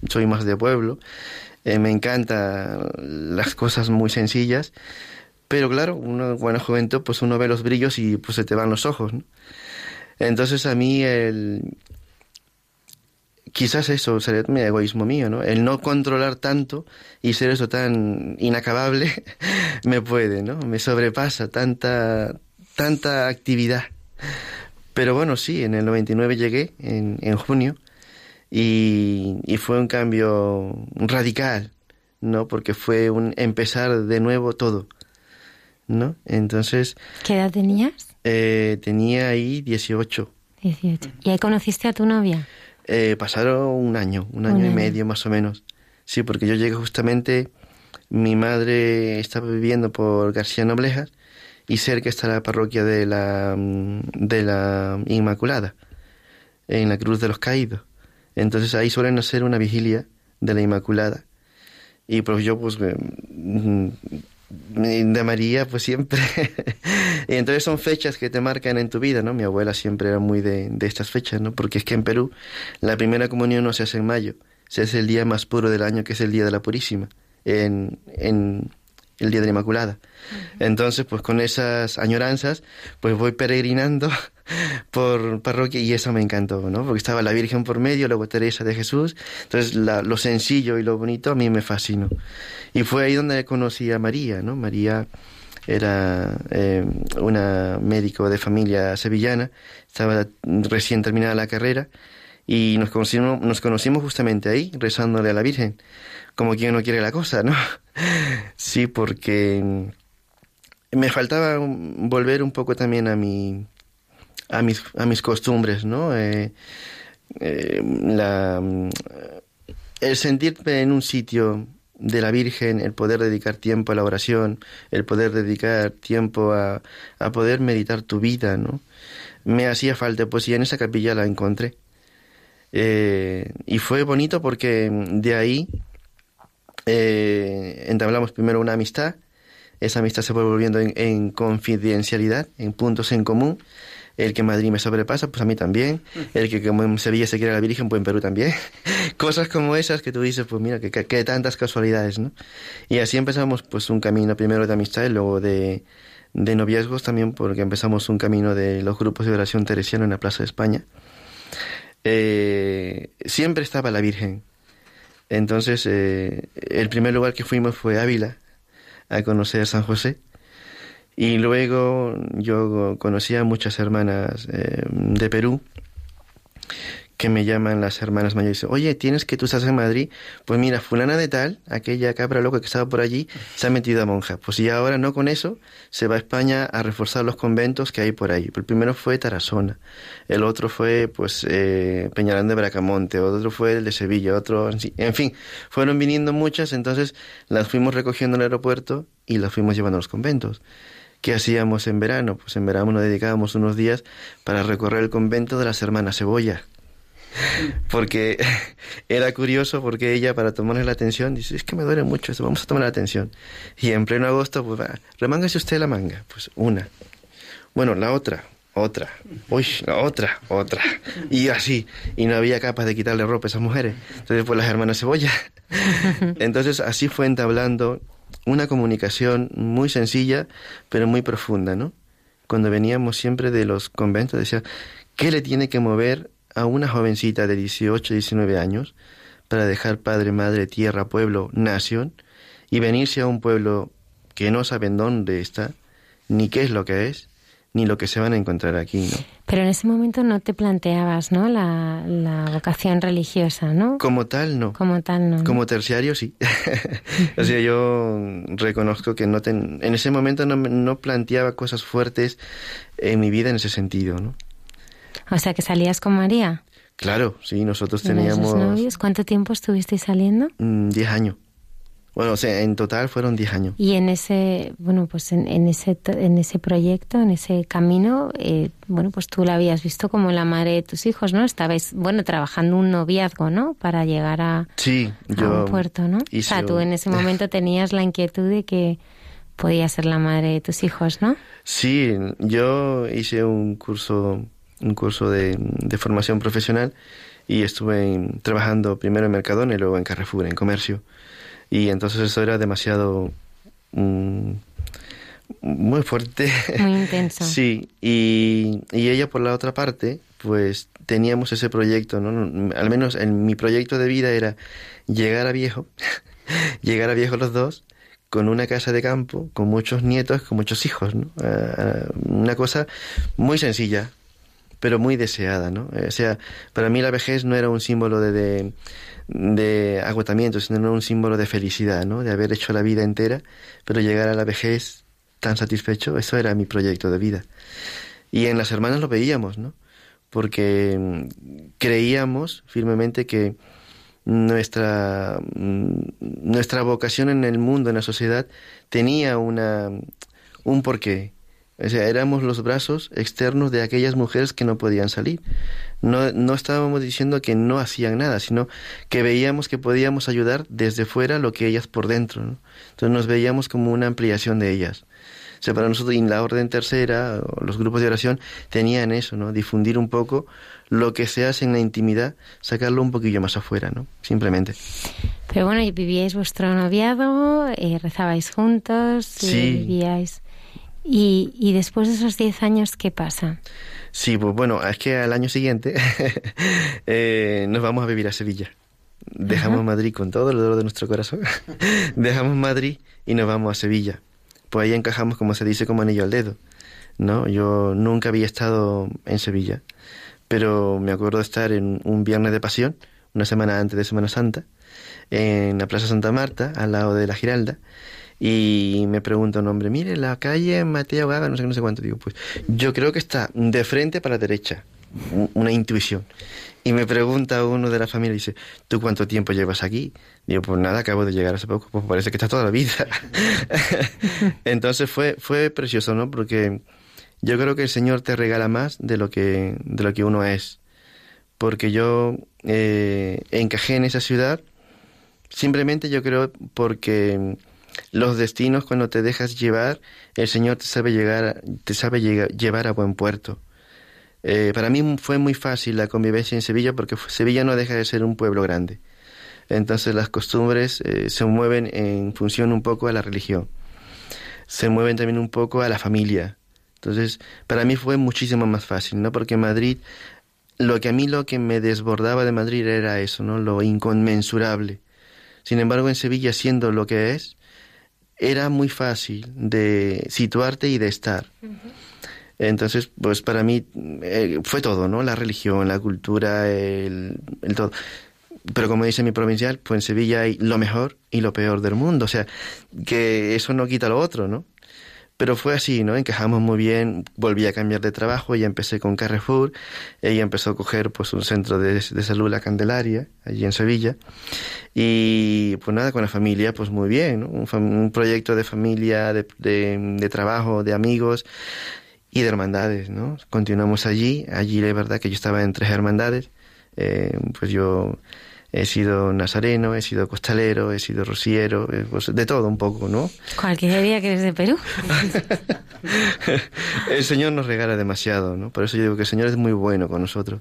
soy más de pueblo, eh, me encantan las cosas muy sencillas, pero claro, uno cuando es juventud, pues uno ve los brillos y pues se te van los ojos, Entonces a mí el... Quizás eso sería mi egoísmo mío, ¿no? El no controlar tanto y ser eso tan inacabable <laughs> me puede, ¿no? Me sobrepasa tanta, tanta actividad. Pero bueno, sí, en el 99 llegué, en, en junio, y, y fue un cambio radical, ¿no? Porque fue un empezar de nuevo todo, ¿no? Entonces... ¿Qué edad tenías? Eh, tenía ahí 18. 18. ¿Y ahí conociste a tu novia? Eh, pasaron un año, un año y medio más o menos. Sí, porque yo llegué justamente, mi madre estaba viviendo por García Noblejas y cerca está la parroquia de la, de la Inmaculada, en la Cruz de los Caídos. Entonces ahí suelen hacer una vigilia de la Inmaculada. Y pues yo pues mm, de María pues siempre. <laughs> y entonces son fechas que te marcan en tu vida, ¿no? Mi abuela siempre era muy de, de, estas fechas, ¿no? Porque es que en Perú la primera comunión no se hace en mayo, se hace el día más puro del año que es el Día de la Purísima, en, en, el Día de la Inmaculada. Entonces, pues con esas añoranzas, pues voy peregrinando <laughs> por parroquia y eso me encantó, ¿no? Porque estaba la Virgen por medio, luego Teresa de Jesús, entonces lo sencillo y lo bonito a mí me fascinó. Y fue ahí donde conocí a María, ¿no? María era eh, una médico de familia sevillana, estaba recién terminada la carrera y nos conocimos, nos conocimos justamente ahí, rezándole a la Virgen, como quien no quiere la cosa, ¿no? <laughs> sí, porque me faltaba volver un poco también a mi a mis a mis costumbres, ¿no? Eh, eh, la, el sentirme en un sitio de la Virgen, el poder dedicar tiempo a la oración, el poder dedicar tiempo a, a poder meditar tu vida, ¿no? Me hacía falta, pues y en esa capilla la encontré. Eh, y fue bonito porque de ahí eh, entablamos primero una amistad, esa amistad se fue volviendo en, confidencialidad, en puntos en común. El que Madrid me sobrepasa, pues a mí también. Mm. El que como en Sevilla se quiere la Virgen, pues en Perú también. <laughs> Cosas como esas que tú dices, pues mira, que, que, tantas casualidades, ¿no? Y así empezamos pues un camino primero de amistad y luego de, de noviazgos también, porque empezamos un camino de los grupos de oración teresiano en la Plaza de España. Eh, siempre estaba la Virgen. Entonces, eh, el primer lugar que fuimos fue Ávila, a conocer San José. Y luego yo conocí a muchas hermanas eh, de Perú que me llaman las hermanas mayores y dicen, oye, tienes que tú estás en Madrid, pues mira, fulana de tal, aquella cabra loca que estaba por allí, se ha metido a monja. Pues y ahora no con eso, se va a España a reforzar los conventos que hay por ahí. El primero fue Tarazona, el otro fue pues eh, Peñarán de Bracamonte, otro fue el de Sevilla, otro, en fin, fueron viniendo muchas, entonces las fuimos recogiendo en el aeropuerto y las fuimos llevando a los conventos. ¿Qué hacíamos en verano? Pues en verano nos dedicábamos unos días para recorrer el convento de las hermanas Cebolla porque <laughs> era curioso porque ella para tomarle la atención dice, es que me duele mucho eso, vamos a tomar la atención. Y en pleno agosto, pues va, remángase usted la manga, pues una. Bueno, la otra, otra, uy, la otra, otra. Y así, y no había capas de quitarle ropa a esas mujeres. Entonces, pues las hermanas cebolla. <laughs> Entonces, así fue entablando una comunicación muy sencilla, pero muy profunda, ¿no? Cuando veníamos siempre de los conventos, decía, ¿qué le tiene que mover a una jovencita de 18, 19 años para dejar padre, madre, tierra, pueblo, nación y venirse a un pueblo que no saben dónde está, ni qué es lo que es, ni lo que se van a encontrar aquí, ¿no? Pero en ese momento no te planteabas, ¿no? La, la vocación religiosa, ¿no? Como tal, no. Como tal, no. Como terciario, sí. <laughs> o sea, yo reconozco que no en ese momento no, no planteaba cosas fuertes en mi vida en ese sentido, ¿no? O sea, que salías con María. Claro, sí, nosotros teníamos... novios? ¿Cuánto tiempo estuvisteis saliendo? Mm, diez años. Bueno, o sea, en total fueron diez años. Y en ese, bueno, pues en, ese, en ese proyecto, en ese camino, eh, bueno, pues tú la habías visto como la madre de tus hijos, ¿no? Estabais, bueno, trabajando un noviazgo, ¿no? Para llegar a, sí, yo un puerto, ¿no? O sea, tú en ese momento tenías la inquietud de que podía ser la madre de tus hijos, ¿no? Sí, yo hice un curso un curso de, formación profesional y estuve trabajando primero en Mercadona y luego en Carrefour, en comercio. Y entonces eso era demasiado... Mm, muy fuerte. Muy <laughs> intenso. sí, y, y, ella por la otra parte, pues teníamos ese proyecto, ¿no? Al menos en mi proyecto de vida era llegar a viejo, <laughs> llegar a viejo los dos, con una casa de campo, con muchos nietos, con muchos hijos, ¿no? Ah, una cosa muy sencilla, pero muy deseada, ¿no? O sea, para mí la vejez no era un símbolo de, de, agotamiento, sino un símbolo de felicidad, ¿no? De haber hecho la vida entera, pero llegar a la vejez tan satisfecho, eso era mi proyecto de vida. Y en las hermanas lo veíamos, ¿no? Porque mm, creíamos firmemente que nuestra, mm, nuestra vocación en el mundo, en la sociedad, tenía una, un porqué, o sea, éramos los brazos externos de aquellas mujeres que no podían salir. No, no estábamos diciendo que no hacían nada, sino que veíamos que podíamos ayudar desde fuera lo que ellas por dentro. Entonces nos veíamos como una ampliación de ellas. O sea, para nosotros en la orden tercera, los grupos de oración tenían eso, ¿no? Difundir un poco lo que se hace en la intimidad, sacarlo un poquillo más afuera, ¿no? Simplemente. Pero bueno, vivíais vuestro noviado, eh, rezabais juntos, sí. vivíais... Y, y después de esos 10 años, ¿qué pasa? Sí, pues bueno, es que al año siguiente <laughs> eh, nos vamos a vivir a Sevilla. Dejamos Madrid con todo el dolor de nuestro corazón. <laughs> Dejamos Madrid y nos vamos a Sevilla. Pues ahí encajamos, como se dice, como anillo al dedo. ¿no? Yo nunca había estado en Sevilla, pero me acuerdo de estar en un viernes de pasión, una semana antes de Semana Santa, en la Plaza Santa Marta, al lado de la Giralda, y me pregunta un hombre, mire, la calle Mateo Gaga, no sé, no sé cuánto. Digo, pues yo creo que está de frente para la derecha, una intuición. Y me pregunta uno de la familia, dice, ¿tú cuánto tiempo llevas aquí? Digo, pues nada, acabo de llegar hace poco, pues parece que está toda la vida. <laughs> Entonces fue, fue precioso, ¿no? Porque yo creo que el Señor te regala más de lo que, de lo que uno es. Porque yo eh, encajé en esa ciudad simplemente yo creo porque los destinos cuando te dejas llevar, el Señor te sabe, llegar, te sabe llevar a buen puerto. Eh, para mí fue muy fácil la convivencia en Sevilla porque Sevilla no deja de ser un pueblo grande. Entonces las costumbres eh, se mueven en función un poco a la religión. Se mueven también un poco a la familia. Entonces, para mí fue muchísimo más fácil, ¿no? Porque Madrid, lo que a mí lo que me desbordaba de Madrid era eso, ¿no? Lo inconmensurable. Sin embargo, en Sevilla, siendo lo que es, era muy fácil de situarte y de estar. Entonces, pues para mí eh, fue todo, ¿no? La religión, la cultura, el, el, todo. Pero como dice mi provincial, pues en Sevilla hay lo mejor y lo peor del mundo. O sea, que eso no quita lo otro, ¿no? Pero fue así, ¿no? Encajamos muy bien, volví a cambiar de trabajo, y empecé con Carrefour, ella empezó a coger pues un centro de, de, salud, la Candelaria, allí en Sevilla, y pues nada, con la familia, pues muy bien, ¿no? un, proyecto de familia, de, de, de, trabajo, de amigos y de hermandades, ¿no? Continuamos allí, allí la verdad que yo estaba en tres hermandades, eh, pues yo he sido nazareno, he sido costalero, he sido rociero, pues de todo un poco, ¿no? Cualquier día que eres de Perú. <laughs> el Señor nos regala demasiado, ¿no? Por eso yo digo que el Señor es muy bueno con nosotros.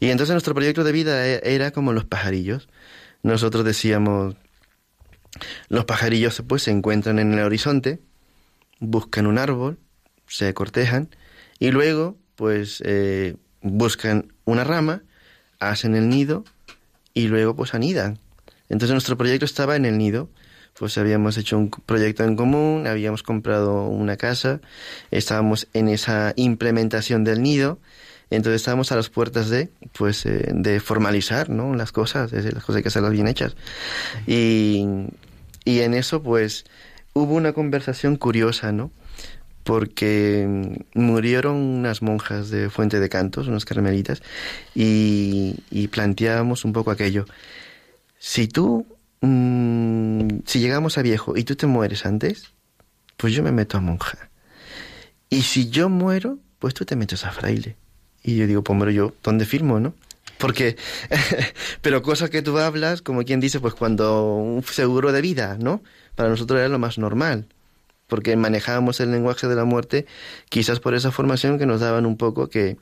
Y entonces nuestro proyecto de vida era como los pajarillos. Nosotros decíamos, los pajarillos pues se encuentran en el horizonte, buscan un árbol, se cortejan y luego pues eh, buscan una rama, hacen el nido y luego pues anidan. Entonces nuestro proyecto estaba en el nido. Pues habíamos hecho un proyecto en común, habíamos comprado una casa, estábamos en esa implementación del nido, entonces estábamos a las puertas de pues eh, de formalizar ¿no? las cosas, las cosas que hacerlas bien hechas. Y, y en eso pues hubo una conversación curiosa, ¿no? Porque murieron unas monjas de Fuente de Cantos, unas carmelitas, y, planteábamos un poco aquello. Si tú, mmm, si llegamos a viejo y tú te mueres antes, pues yo me meto a monja. Y si yo muero, pues tú te metes a fraile. Y yo digo, pues yo, ¿dónde firmo, no? Porque, <laughs> pero cosas que tú hablas, como quien dice, pues cuando un seguro de vida, ¿no? Para nosotros era lo más normal porque manejábamos el lenguaje de la muerte, quizás por esa formación que nos daban un poco que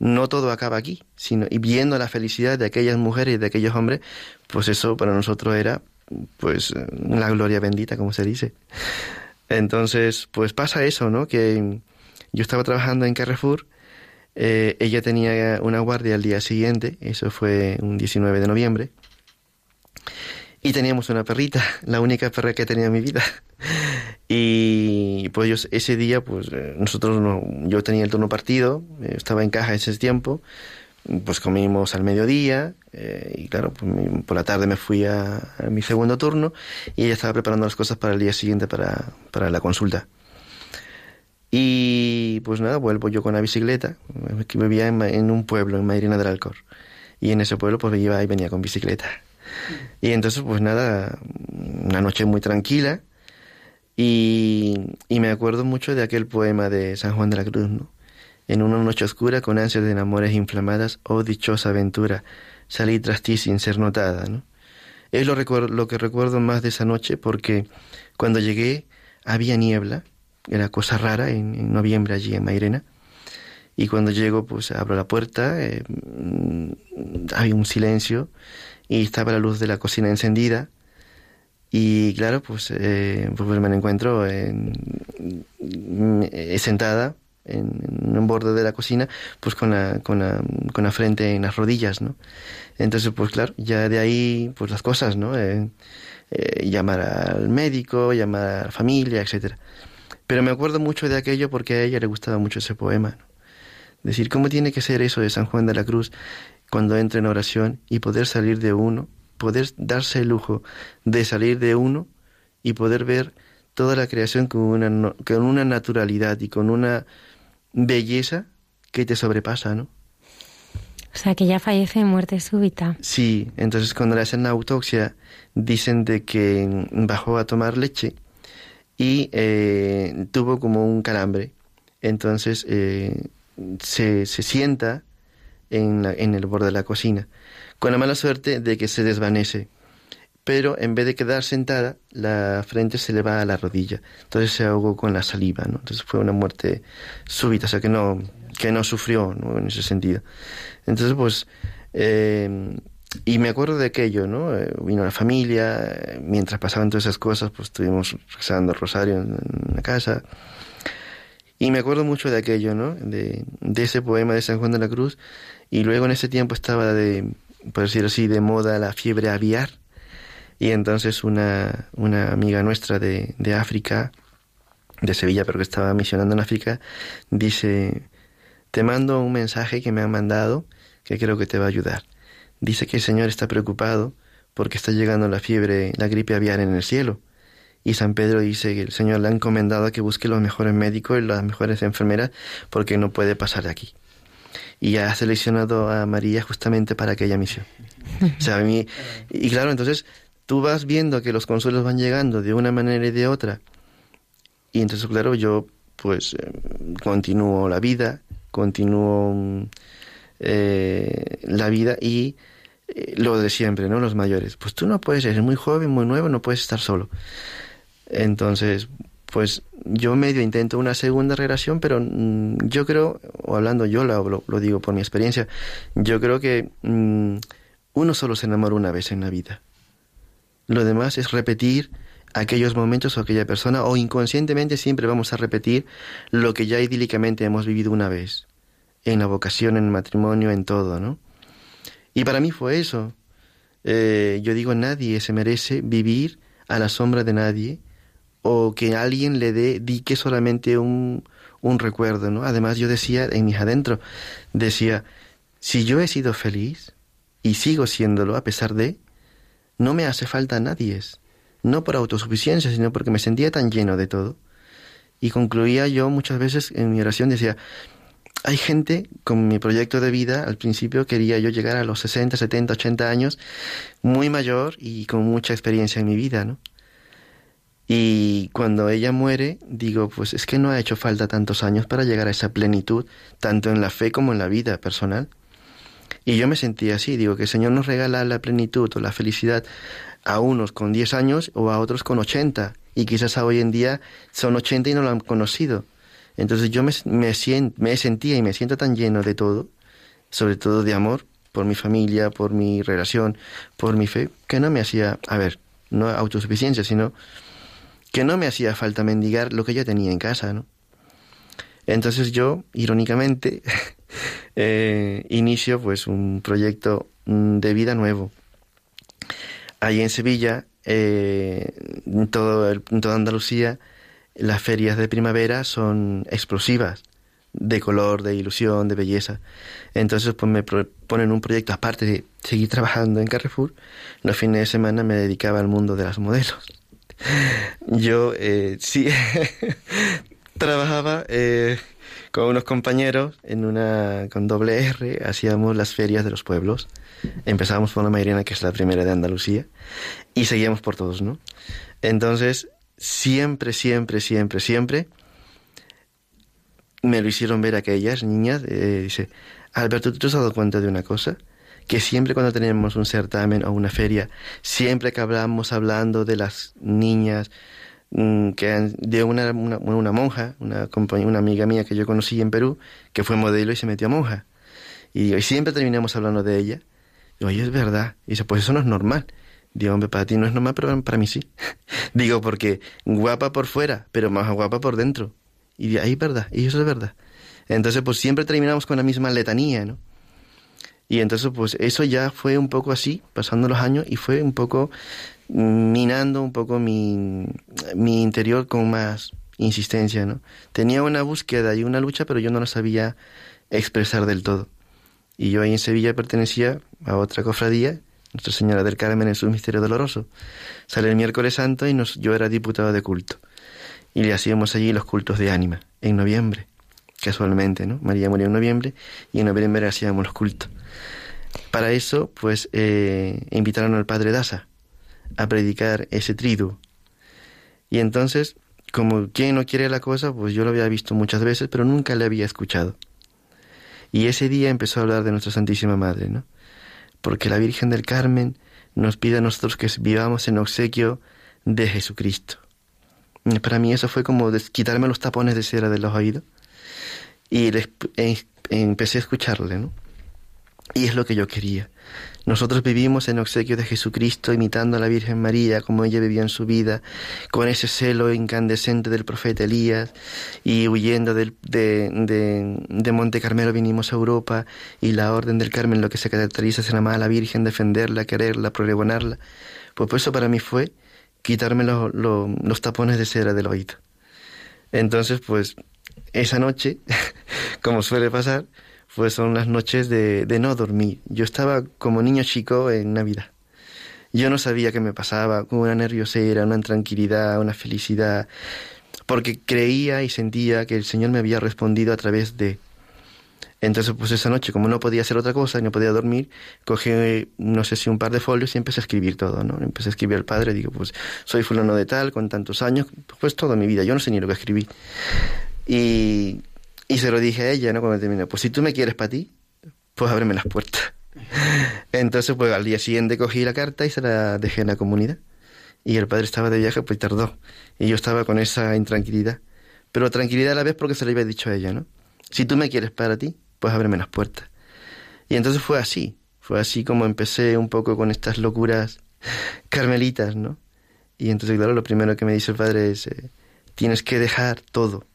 no todo acaba aquí, sino y viendo la felicidad de aquellas mujeres y de aquellos hombres, pues eso para nosotros era pues la gloria bendita, como se dice. Entonces, pues pasa eso, ¿no? Que yo estaba trabajando en Carrefour, eh, ella tenía una guardia al día siguiente, eso fue un 19 de noviembre, y teníamos una perrita, la única perra que tenía en mi vida. Y pues yo, ese día, pues eh, nosotros, no, yo tenía el turno partido, eh, estaba en caja ese tiempo, pues comimos al mediodía eh, y claro, pues, por la tarde me fui a, a, mi segundo turno y ella estaba preparando las cosas para el día siguiente para, para la consulta. Y pues nada, vuelvo yo con la bicicleta, que vivía en, en un pueblo, en Madrina del Alcor. Y en ese pueblo pues iba y venía con bicicleta. Y entonces pues nada, una noche muy tranquila y, me acuerdo mucho de aquel poema de San Juan de la Cruz, ¿no? En una noche oscura, con ansias de amores inflamadas, oh dichosa aventura, salí tras ti sin ser notada, ¿no? Es lo, lo que recuerdo más de esa noche porque cuando llegué había niebla, era cosa rara en, noviembre allí en Mairena, Y cuando llego, pues abro la puerta, eh, mm, hay un silencio y estaba la luz de la cocina encendida. Y claro, pues, eh, pues me encuentro en, eh, sentada en, un borde de la cocina, pues con la, con, con la frente en las rodillas, ¿no? Entonces, pues claro, ya de ahí, pues las cosas, ¿no? Eh, eh, llamar al médico, llamar a la familia, etcétera. Pero me acuerdo mucho de aquello porque a ella le gustaba mucho ese poema. Decir, ¿cómo tiene que ser eso de San Juan de la Cruz cuando entra en oración y poder salir de uno, poder darse el lujo de salir de uno y poder ver toda la creación con una, con una naturalidad y con una belleza que te sobrepasa, ¿no? O sea, que ya fallece muerte súbita. Sí, entonces cuando le hacen la autopsia dicen de que bajó a tomar leche y eh, tuvo como un calambre. Entonces eh, se, se, sienta en, en el borde de la cocina, con la mala suerte de que se desvanece. Pero en vez de quedar sentada, la frente se le va a la rodilla. Entonces se ahogó con la saliva, ¿no? Entonces fue una muerte súbita, o sea que no, que no sufrió ¿no? en ese sentido. Entonces, pues, eh, y me acuerdo de aquello, ¿no? Eh, vino la familia, mientras pasaban todas esas cosas, pues estuvimos rezando el rosario en, la casa. Y me acuerdo mucho de aquello, ¿no? De, de, ese poema de San Juan de la Cruz. Y luego en ese tiempo estaba de, por decirlo así, de moda la fiebre aviar. Y entonces una, una amiga nuestra de, de África, de Sevilla, pero que estaba misionando en África, dice, te mando un mensaje que me han mandado que creo que te va a ayudar. Dice que el Señor está preocupado porque está llegando la fiebre, la gripe aviar en el cielo. Y San Pedro dice que el Señor le ha encomendado que busque los mejores médicos y las mejores enfermeras porque no puede pasar de aquí. Y ha seleccionado a María justamente para aquella misión. O sea, a mí, y claro, entonces tú vas viendo que los consuelos van llegando de una manera y de otra. Y entonces, claro, yo pues eh, continúo la vida, continúo eh, la vida y eh, lo de siempre, ¿no? Los mayores. Pues tú no puedes ser muy joven, muy nuevo, no puedes estar solo. Entonces, pues yo medio intento una segunda relación, pero mm, yo creo, o hablando yo lo, lo, digo por mi experiencia, yo creo que mm, uno solo se enamora una vez en la vida. Lo demás es repetir aquellos momentos o aquella persona o inconscientemente siempre vamos a repetir lo que ya idílicamente hemos vivido una vez, en la vocación, en el matrimonio, en todo, ¿no? Y para mí fue eso. Eh, yo digo, nadie se merece vivir a la sombra de nadie o que alguien le dé, dique solamente un, un recuerdo, ¿no? Además yo decía en mis adentro, decía, si yo he sido feliz y sigo siéndolo a pesar de, no me hace falta nadie no por autosuficiencia, sino porque me sentía tan lleno de todo. Y concluía yo muchas veces en mi oración, decía, hay gente con mi proyecto de vida, al principio quería yo llegar a los 60, 70, 80 años, muy mayor y con mucha experiencia en mi vida, ¿no? Y cuando ella muere, digo, pues es que no ha hecho falta tantos años para llegar a esa plenitud, tanto en la fe como en la vida personal. Y yo me sentía así, digo, que el Señor nos regala la plenitud o la felicidad a unos con 10 años o a otros con 80 y quizás hoy en día son 80 y no lo han conocido. Entonces yo me, me, me sentía y me siento tan lleno de todo, sobre todo de amor por mi familia, por mi relación, por mi fe, que no me hacía, a ver, no autosuficiencia, sino que no me hacía falta mendigar lo que ya tenía en casa, ¿no? Entonces yo, irónicamente, <laughs> eh, inicio pues un proyecto mm, de vida nuevo Allí en Sevilla, eh, en, todo toda Andalucía, las ferias de primavera son explosivas de color, de ilusión, de belleza. Entonces, pues me ponen un proyecto aparte de seguir trabajando en Carrefour. Los fines de semana me dedicaba al mundo de las modelos. Yo eh, sí <laughs> trabajaba eh, con unos compañeros en una con doble R, hacíamos las ferias de los pueblos. Empezábamos por la Mairena, que es la primera de Andalucía, y seguíamos por todos, ¿no? Entonces, siempre, siempre, siempre, siempre me lo hicieron ver aquellas niñas. Eh, dice, Alberto, ¿tú te has dado cuenta de una cosa? Que siempre cuando tenemos un certamen o una feria, siempre que hablamos hablando de las niñas, mm, que de una, una, monja, una, una amiga mía que yo conocí en Perú, que fue modelo y se metió a monja. Y, siempre terminamos hablando de ella. Y oye, es verdad. Y dice, pues eso no es normal. Digo, hombre, para ti no es normal, pero para mí sí. <laughs> Digo, porque guapa por fuera, pero más guapa por dentro. Y ahí es verdad, y eso es verdad. Entonces, pues siempre terminamos con la misma letanía, ¿no? Y entonces, pues eso ya fue un poco así, pasando los años, y fue un poco minando un poco mi, mi interior con más insistencia, ¿no? Tenía una búsqueda y una lucha, pero yo no la sabía expresar del todo. Y yo ahí en Sevilla pertenecía a otra cofradía, Nuestra Señora del Carmen en su misterio doloroso. Sale el miércoles santo y nos, yo era diputado de culto. Y le hacíamos allí los cultos de ánima, en noviembre, casualmente, ¿no? María murió en noviembre y en noviembre hacíamos los cultos. Para eso, pues, eh, invitaron al padre Daza a predicar ese triduo. Y entonces, como quien no quiere la cosa, pues yo lo había visto muchas veces, pero nunca le había escuchado. Y ese día empezó a hablar de nuestra Santísima Madre, ¿no? Porque la Virgen del Carmen nos pide a nosotros que vivamos en obsequio de Jesucristo. Para mí eso fue como quitarme los tapones de cera de los oídos y empecé a escucharle, ¿no? Y es lo que yo quería. Nosotros vivimos en obsequio de Jesucristo, imitando a la Virgen María, como ella vivía en su vida, con ese celo incandescente del profeta Elías, y huyendo de, de, Monte Carmelo vinimos a Europa, y la Orden del Carmen lo que se caracteriza es en amar a la Virgen, defenderla, quererla, pregonarla. Pues, pues eso para mí fue quitarme los tapones de cera del oído. Entonces, pues, esa noche, <laughs> como suele pasar, pues son las noches de, de no dormir. Yo estaba como niño chico en Navidad. Yo no sabía qué me pasaba, una nerviosera, una intranquilidad, una felicidad, porque creía y sentía que el Señor me había respondido a través de... Entonces, pues esa noche, como no podía hacer otra cosa no podía dormir, cogí, no sé si un par de folios y empecé a escribir todo, ¿no? Empecé a escribir al Padre, digo, pues soy fulano de tal, con tantos años, pues toda mi vida, yo no sé ni lo que escribí. Y y se lo dije a ella, ¿no? Cuando terminé, pues si tú me quieres para ti, pues ábreme las puertas. <laughs> Entonces, pues al día siguiente cogí la carta y se la dejé en la comunidad. Y el padre estaba de viaje, pues tardó. Y yo estaba con esa intranquilidad. Pero tranquilidad a la vez porque se lo había dicho a ella, ¿no? Si tú me quieres para ti, pues ábreme las puertas. Y entonces fue así. Fue así como empecé un poco con estas locuras <laughs> carmelitas, ¿no? Y entonces, claro, lo primero que me dice el padre es, eh, tienes que dejar todo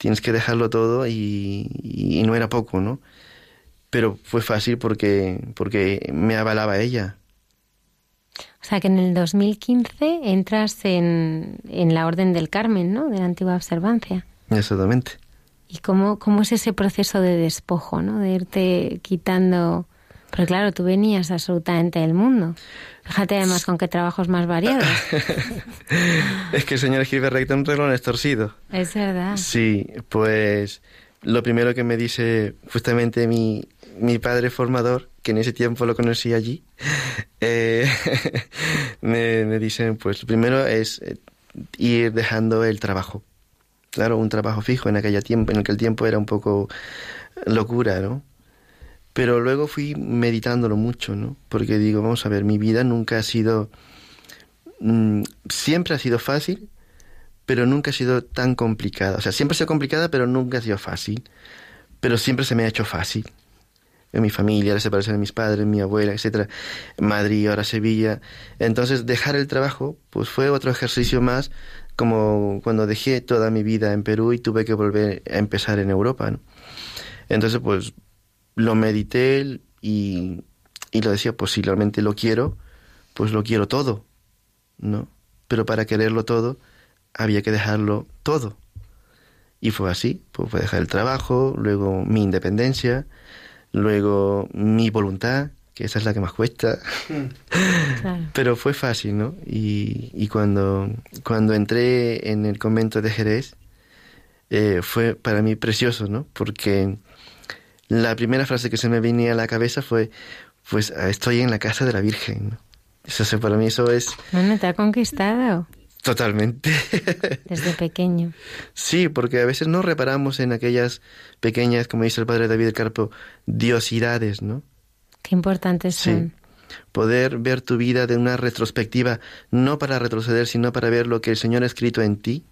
tienes que dejarlo todo y, no era poco, ¿no? Pero fue fácil porque, porque me avalaba ella. O sea que en el 2015 entras en, en la Orden del Carmen, ¿no? De la antigua observancia. Exactamente. ¿Y cómo, cómo es ese proceso de despojo, ¿no? De irte quitando pero claro, tú venías absolutamente del mundo. Fíjate además con qué trabajos más variados. <laughs> es que el señor escribe recto un reloj es torcido. Es verdad. Sí, pues lo primero que me dice justamente mi, mi padre formador, que en ese tiempo lo conocí allí, <laughs> eh, <laughs> me, me dicen, pues lo primero es eh, ir dejando el trabajo. Claro, un trabajo fijo en aquel tiempo, en aquel tiempo era un poco locura, ¿no? Pero luego fui meditándolo mucho, ¿no? Porque digo, vamos a ver, mi vida nunca ha sido, mm, siempre ha sido fácil, pero nunca ha sido tan complicada. O sea, siempre ha sido complicada, pero nunca ha sido fácil. Pero siempre se me ha hecho fácil. En mi familia, la separación de mis padres, mi abuela, etcétera, Madrid, ahora Sevilla. Entonces, dejar el trabajo, pues fue otro ejercicio más, como cuando dejé toda mi vida en Perú y tuve que volver a empezar en Europa, ¿no? Entonces, pues lo medité y, y lo decía, pues si realmente lo quiero, pues lo quiero todo, ¿no? Pero para quererlo todo, había que dejarlo todo. Y fue así, pues fue dejar el trabajo, luego mi independencia, luego mi voluntad, que esa es la que más cuesta. <laughs> Pero fue fácil, ¿no? Y, y, cuando, cuando entré en el convento de Jerez, eh, fue para mí precioso, ¿no? Porque la primera frase que se me venía a la cabeza fue, pues estoy en la casa de la Virgen. Eso para mí eso es... Bueno, te ha conquistado. Totalmente. Desde pequeño. Sí, porque a veces no reparamos en aquellas pequeñas, como dice el padre David del Carpo, diosidades, ¿no? Qué importantes son. poder ver tu vida de una retrospectiva, no para retroceder, sino para ver lo que el Señor ha escrito en ti,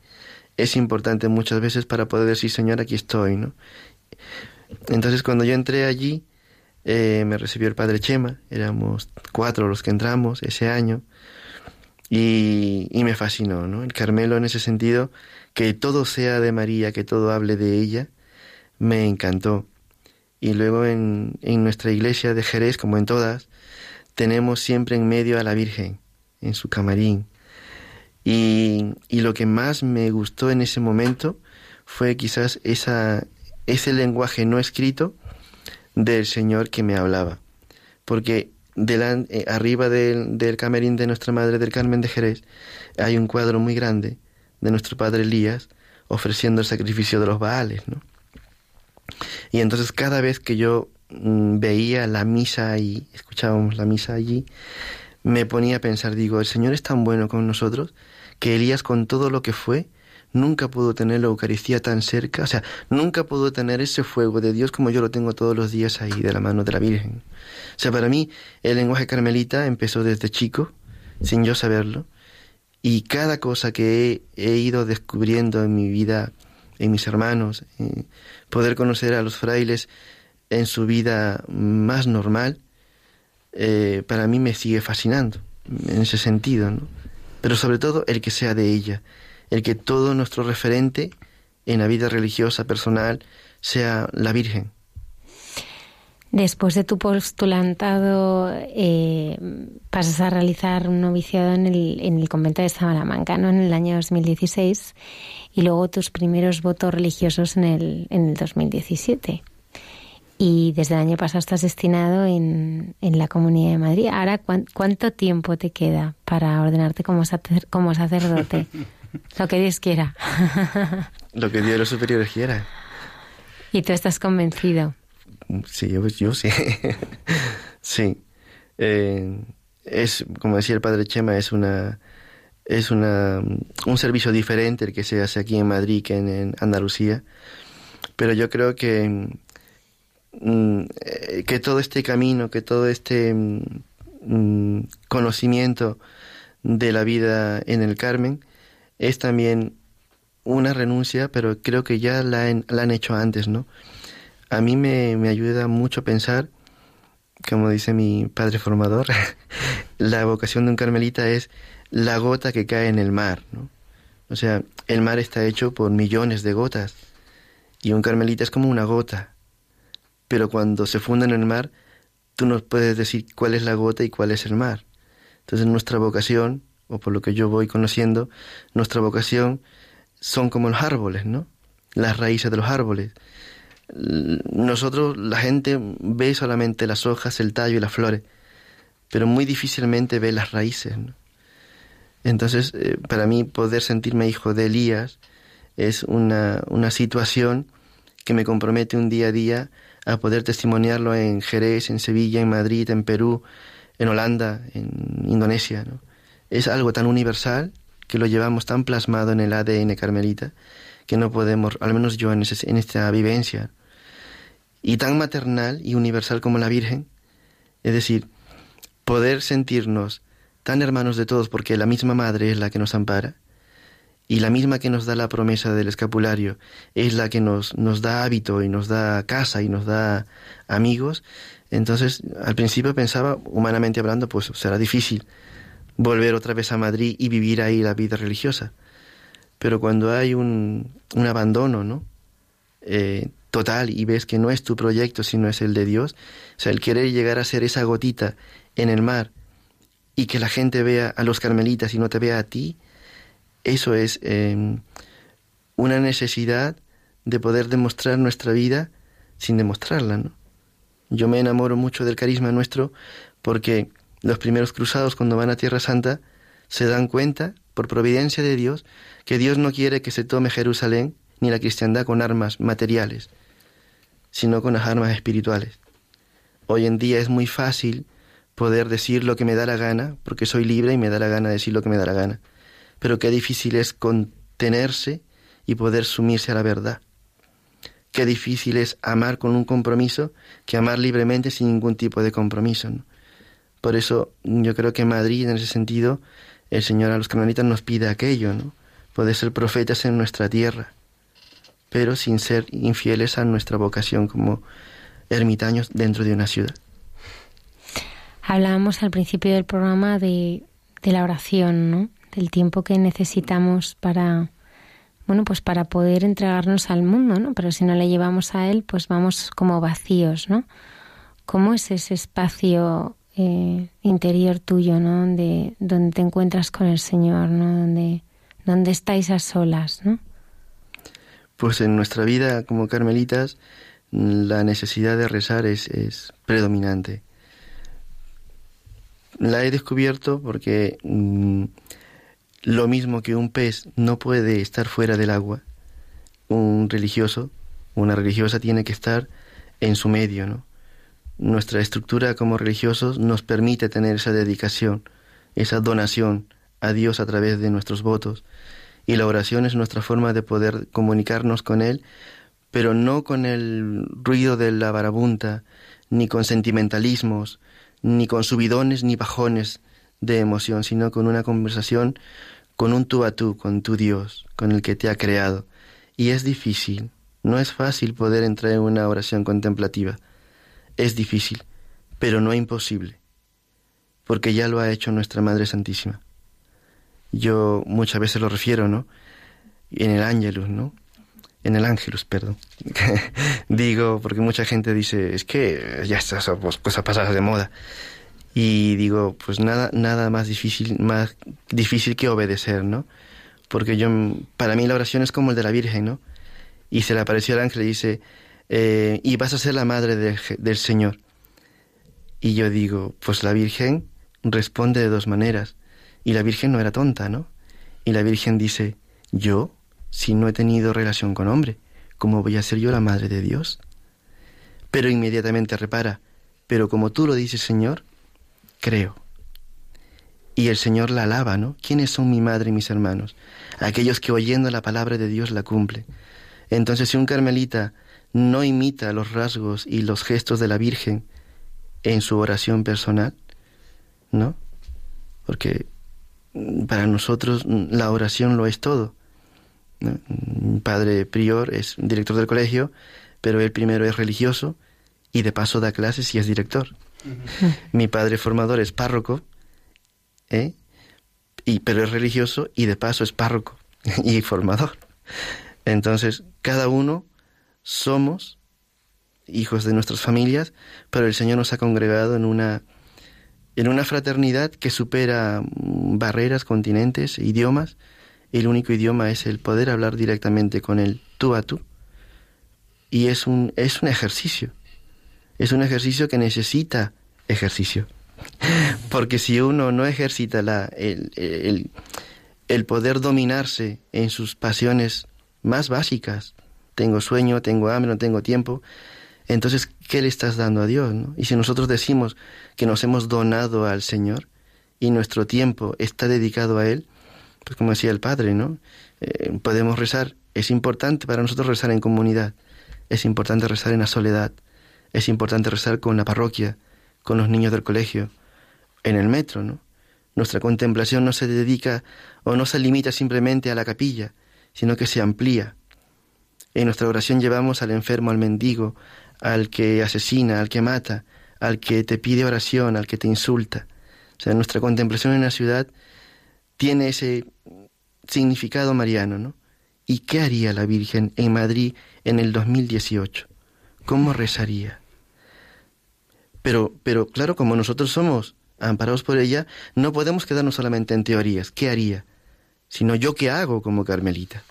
es importante muchas veces para poder decir, Señor, aquí estoy, ¿no? Entonces cuando yo entré allí, eh, me recibió el Padre Chema, éramos cuatro los que entramos ese año, y, y me fascinó, ¿no? El Carmelo en ese sentido, que todo sea de María, que todo hable de ella, me encantó. Y luego en, en nuestra iglesia de Jerez, como en todas, tenemos siempre en medio a la Virgen, en su camarín. Y, y lo que más me gustó en ese momento fue quizás esa, ese lenguaje no escrito del Señor que me hablaba. Porque delante, eh, arriba del, del, camerín de nuestra Madre del Carmen de Jerez hay un cuadro muy grande de nuestro Padre Elías ofreciendo el sacrificio de los Baales, ¿no? Y entonces cada vez que yo mm, veía la misa y escuchábamos la misa allí, me ponía a pensar, digo, el Señor es tan bueno con nosotros que Elías con todo lo que fue, nunca pudo tener la Eucaristía tan cerca, o sea, nunca pudo tener ese fuego de Dios como yo lo tengo todos los días ahí de la mano de la Virgen. O sea, para mí el lenguaje carmelita empezó desde chico, sin yo saberlo, y cada cosa que he, ido descubriendo en mi vida, en mis hermanos, poder conocer a los frailes en su vida más normal, eh, para mí me sigue fascinando en ese sentido, ¿no? Pero sobre todo el que sea de ella, el que todo nuestro referente en la vida religiosa personal sea la Virgen. Después de tu postulantado, eh, pasas a realizar un noviciado en el, en el convento de Salamanca, ¿no? En el año 2016 y luego tus primeros votos religiosos en el, en el 2017. Y desde el año pasado estás destinado en, en la Comunidad de Madrid. Ahora, ¿cuánto tiempo te queda para ordenarte como, sacer, como sacerdote? <laughs> Lo que Dios quiera. Lo que Dios de los superiores quiera. ¿Y tú estás convencido? Sí, yo, yo sí. sí. Eh, es, como decía el padre Chema, es una es una, un servicio diferente el que se hace aquí en Madrid que en, Andalucía. Pero yo creo que, mm, eh, que todo este camino, que todo este mm, conocimiento de la vida en el Carmen es también una renuncia, pero creo que ya la, han hecho antes, ¿no? A mí me, me ayuda mucho pensar, como dice mi padre formador, <laughs> la vocación de un carmelita es la gota que cae en el mar, ¿no? O sea, el mar está hecho por millones de gotas y un carmelita es como una gota. Pero cuando se funda en el mar, tú no puedes decir cuál es la gota y cuál es el mar. Entonces nuestra vocación, o por lo que yo voy conociendo, nuestra vocación son como los árboles, ¿no? Las raíces de los árboles. Nosotros, la gente ve solamente las hojas, el tallo y las flores, pero muy difícilmente ve las raíces, ¿no? Entonces, eh, para mí poder sentirme hijo de Elías es una, una situación que me compromete un día a día a poder testimoniarlo en Jerez, en Sevilla, en Madrid, en Perú, en Holanda, en Indonesia. ¿no? Es algo tan universal que lo llevamos tan plasmado en el ADN carmelita que no podemos, al menos yo en, esta vivencia, y tan maternal y universal como la Virgen, es decir, poder sentirnos tan hermanos de todos porque la misma Madre es la que nos ampara y la misma que nos da la promesa del escapulario es la que nos, nos da hábito y nos da casa y nos da amigos, entonces al principio pensaba, humanamente hablando, pues será difícil volver otra vez a Madrid y vivir ahí la vida religiosa. Pero cuando hay un, un abandono, ¿no? Eh, total y ves que no es tu proyecto sino es el de Dios, o sea, el querer llegar a ser esa gotita en el mar y que la gente vea a los carmelitas y no te vea a ti, eso es em, una necesidad de poder demostrar nuestra vida sin demostrarla. ¿no? Yo me enamoro mucho del carisma nuestro porque los primeros cruzados cuando van a Tierra Santa se dan cuenta, por providencia de Dios, que Dios no quiere que se tome Jerusalén ni la cristiandad con armas materiales, sino con las armas espirituales. Hoy en día es muy fácil poder decir lo que me da la gana, porque soy libre y me da la gana decir lo que me da la gana. Pero qué difícil es contenerse y poder sumirse a la verdad. Qué difícil es amar con un compromiso que amar libremente sin ningún tipo de compromiso. Por eso yo creo que Madrid, en ese sentido, el Señor a los carmelitas nos pide aquello, ¿no? Poder ser profetas en nuestra tierra, pero sin ser infieles a nuestra vocación como ermitaños dentro de una ciudad. Hablábamos al principio del programa de, de la oración, ¿no? Del tiempo que necesitamos para, bueno, pues para poder entregarnos al mundo, ¿no? Pero si no le llevamos a él, pues vamos como vacíos, ¿no? ¿Cómo es ese espacio eh, interior tuyo, ¿no? Donde, donde te encuentras con el Señor, ¿no? Donde, donde estáis a solas, ¿no? Pues en nuestra vida como carmelitas la necesidad de rezar es, es predominante. La he descubierto porque mm, lo mismo que un pez no puede estar fuera del agua, un religioso, una religiosa tiene que estar en su medio, ¿no? Nuestra estructura como religiosos nos permite tener esa dedicación, esa donación a Dios a través de nuestros votos. Y la oración es nuestra forma de poder comunicarnos con Él, pero no con el ruido de la barabunta, ni con sentimentalismos, ni con subidones ni bajones de emoción, sino con una conversación con un tú a tú, con tu Dios, con el que te ha creado. Y es difícil, no es fácil poder entrar en una oración contemplativa. Es difícil, pero no imposible, porque ya lo ha hecho nuestra Madre Santísima. Yo muchas veces lo refiero, ¿no? En el Ángelus, ¿no? En el Ángelus, perdón. <laughs> digo, porque mucha gente dice, es que ya estas cosas pasadas de moda. Y digo, pues nada, nada más difícil, más difícil que obedecer, ¿no? Porque yo, para mí la oración es como el de la Virgen, ¿no? Y se le apareció el ángel y dice, eh, y vas a ser la madre del Señor. Y yo digo, pues la Virgen responde de dos maneras. Y la Virgen no era tonta, ¿no? Y la Virgen dice, yo, si no he tenido relación con hombre, ¿cómo voy a ser yo la madre de Dios? Pero inmediatamente repara, pero como tú lo dices, Señor, creo. Y el Señor la alaba, ¿no? ¿Quiénes son mi madre y mis hermanos? Aquellos que oyendo la palabra de Dios la cumplen. Entonces, si un carmelita no imita los rasgos y los gestos de la Virgen en su oración personal, ¿no? Porque para nosotros la oración lo es todo. padre prior es director del colegio, pero él primero es religioso y de paso da clases y es director. Mi padre formador es párroco, ¿eh? y, pero es religioso y de paso es párroco <laughs> y formador. Entonces, cada uno somos hijos de nuestras familias, pero el Señor nos ha congregado en una, en una fraternidad que supera barreras, continentes, idiomas. El único idioma es el poder hablar directamente con Él tú a tú. Y es un, es un ejercicio es un ejercicio que necesita ejercicio. <laughs> Porque si uno no ejercita la, el, el, poder dominarse en sus pasiones más básicas, tengo sueño, tengo hambre, no tengo tiempo, entonces, ¿qué le estás dando a Dios? Y si nosotros decimos que nos hemos donado al Señor y nuestro tiempo está dedicado a Él, pues como decía el Padre, ¿no? Eh, podemos rezar. Es importante para nosotros rezar en comunidad, es importante rezar en la soledad, es importante rezar con la parroquia, con los niños del colegio, en el metro, ¿no? Nuestra contemplación no se dedica o no se limita simplemente a la capilla, sino que se amplía. En nuestra oración llevamos al enfermo, al mendigo, al que asesina, al que mata, al que te pide oración, al que te insulta. O sea, nuestra contemplación en la ciudad tiene ese significado mariano, ¿no? ¿Y qué haría la Virgen en Madrid en el 2018? ¿Cómo rezaría? Pero, pero claro, como nosotros somos amparados por ella, no podemos quedarnos solamente en teorías. ¿Qué haría? Sino yo qué hago como Carmelita.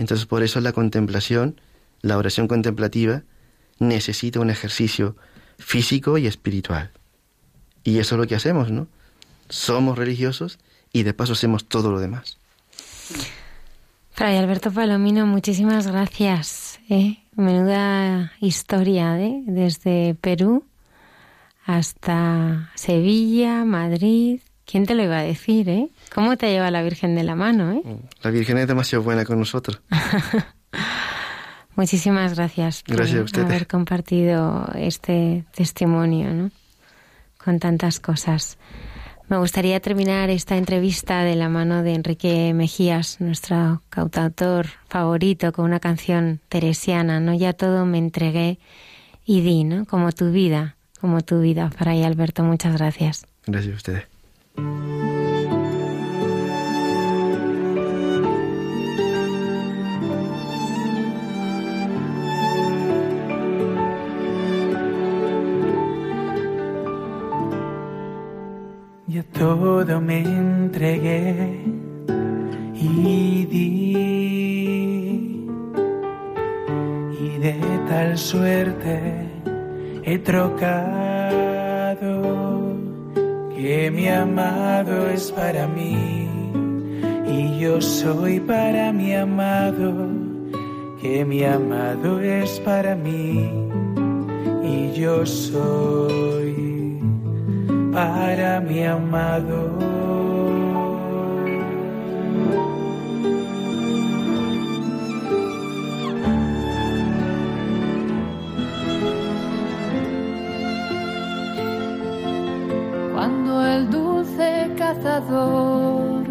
Entonces por eso la contemplación, la oración contemplativa, necesita un ejercicio físico y espiritual. Y eso es lo que hacemos, ¿no? Somos religiosos y de paso hacemos todo lo demás. Fray Alberto Palomino, muchísimas gracias. ¿eh? Menuda historia, ¿eh? desde Perú hasta Sevilla, Madrid. ¿Quién te lo iba a decir, eh? ¿Cómo te lleva la Virgen de la mano, eh? La Virgen es demasiado buena con nosotros. <laughs> Muchísimas gracias por gracias a haber compartido este testimonio, ¿no? con tantas cosas. Me gustaría terminar esta entrevista de la mano de Enrique Mejías, nuestro cantautor favorito, con una canción teresiana, ¿no? Ya todo me entregué y di, ¿no? Como tu vida, como tu vida. Fray Alberto, muchas gracias. Gracias a ustedes. Yo todo me entregué y di, y de tal suerte he trocado que mi amado es para mí y yo soy para mi amado, que mi amado es para mí y yo soy para mi amado. Cuando el dulce cazador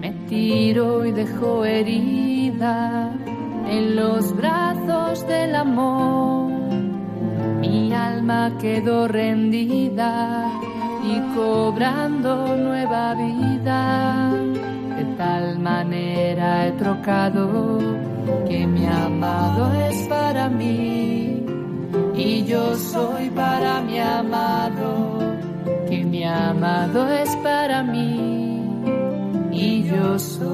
me tiró y dejó herida en los brazos del amor, mi alma quedó rendida y cobrando nueva vida. De tal manera he trocado que mi amado es para mí y yo soy para mi amado, mi amado es para mí y yo soy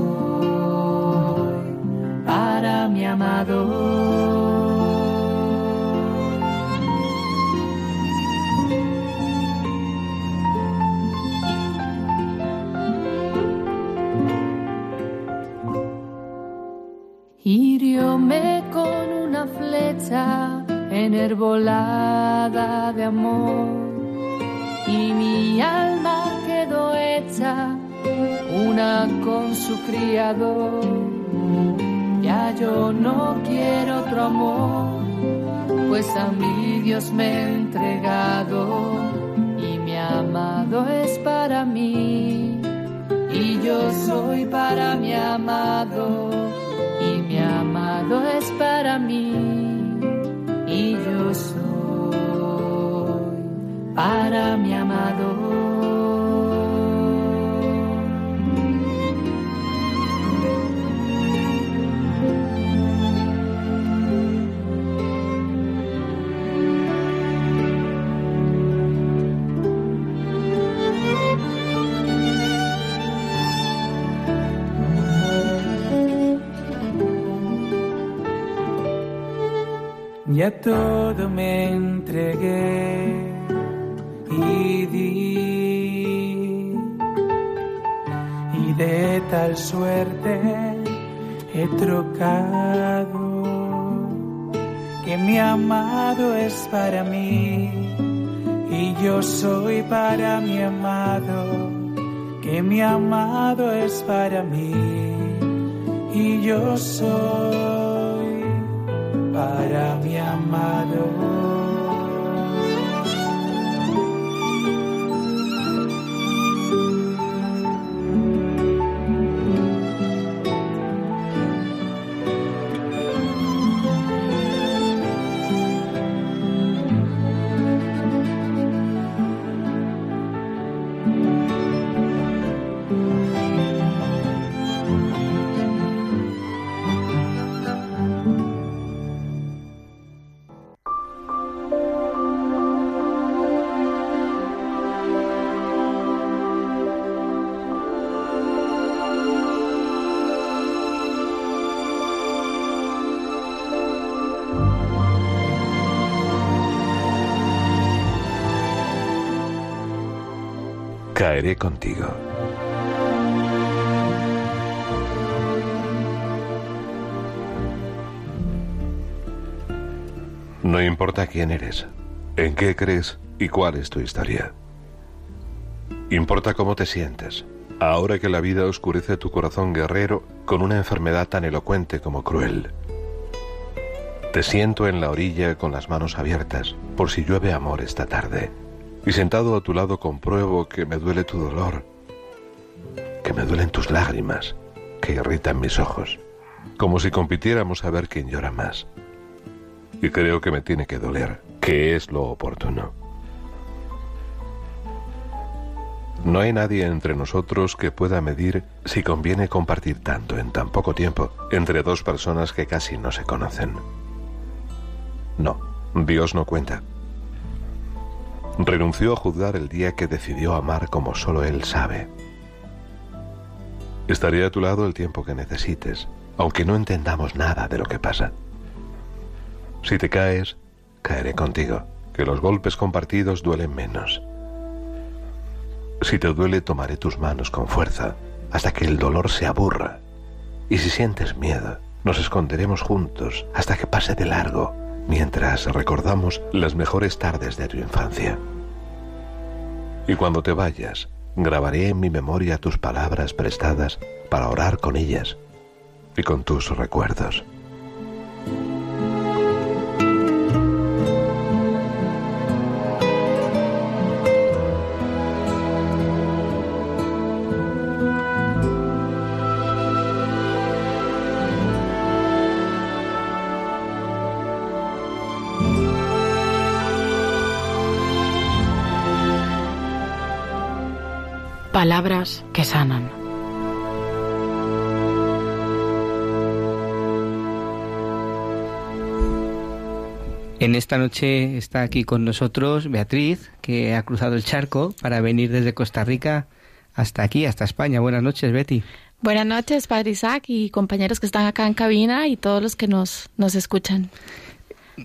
para mi amado. Hirióme con una flecha enherbolada de amor y mi alma quedó hecha una con su criador. Ya yo no quiero otro amor, pues a mi Dios me he entregado y mi amado es para mí y yo soy para mi amado y mi amado es para mí para mi amado. Ya todo me entregué y de tal suerte he trocado que mi amado es para mí y yo soy para mi amado, que mi amado es para mí y yo soy para mi amado. Caeré contigo. No importa quién eres, en qué crees y cuál es tu historia. Importa cómo te sientes, ahora que la vida oscurece tu corazón guerrero con una enfermedad tan elocuente como cruel. Te siento en la orilla con las manos abiertas por si llueve amor esta tarde. Y sentado a tu lado compruebo que me duele tu dolor, que me duelen tus lágrimas, que irritan mis ojos, como si compitiéramos a ver quién llora más. Y creo que me tiene que doler, que es lo oportuno. No hay nadie entre nosotros que pueda medir si conviene compartir tanto en tan poco tiempo entre dos personas que casi no se conocen. No, Dios no cuenta. Renunció a juzgar el día que decidió amar como solo Él sabe. Estaré a tu lado el tiempo que necesites, aunque no entendamos nada de lo que pasa. Si te caes, caeré contigo, que los golpes compartidos duelen menos. Si te duele, tomaré tus manos con fuerza, hasta que el dolor se aburra. Y si sientes miedo, nos esconderemos juntos hasta que pase de largo, mientras recordamos las mejores tardes de tu infancia. Y cuando te vayas, grabaré en mi memoria tus palabras prestadas para orar con ellas y con tus recuerdos. Palabras que sanan. En esta noche está aquí con nosotros Beatriz, que ha cruzado el charco para venir desde Costa Rica hasta aquí, hasta España. Buenas noches, Betty. Buenas noches, Padre Isaac y compañeros que están acá en cabina y todos los que nos, nos escuchan.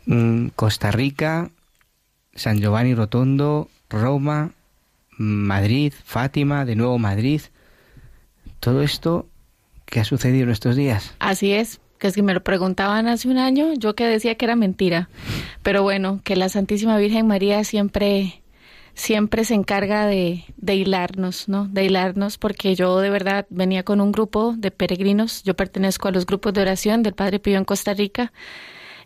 Mm, Costa Rica, San Giovanni Rotondo, Roma, Madrid, Fátima, de nuevo Madrid. Todo esto que ha sucedido en estos días. Así es, que si me lo preguntaban hace un año, yo que decía que era mentira. Pero bueno, que la Santísima Virgen María siempre, siempre se encarga de, de hilarnos, ¿no? De hilarnos, porque yo de verdad venía con un grupo de peregrinos. Yo pertenezco a los grupos de oración del Padre Pío en Costa Rica.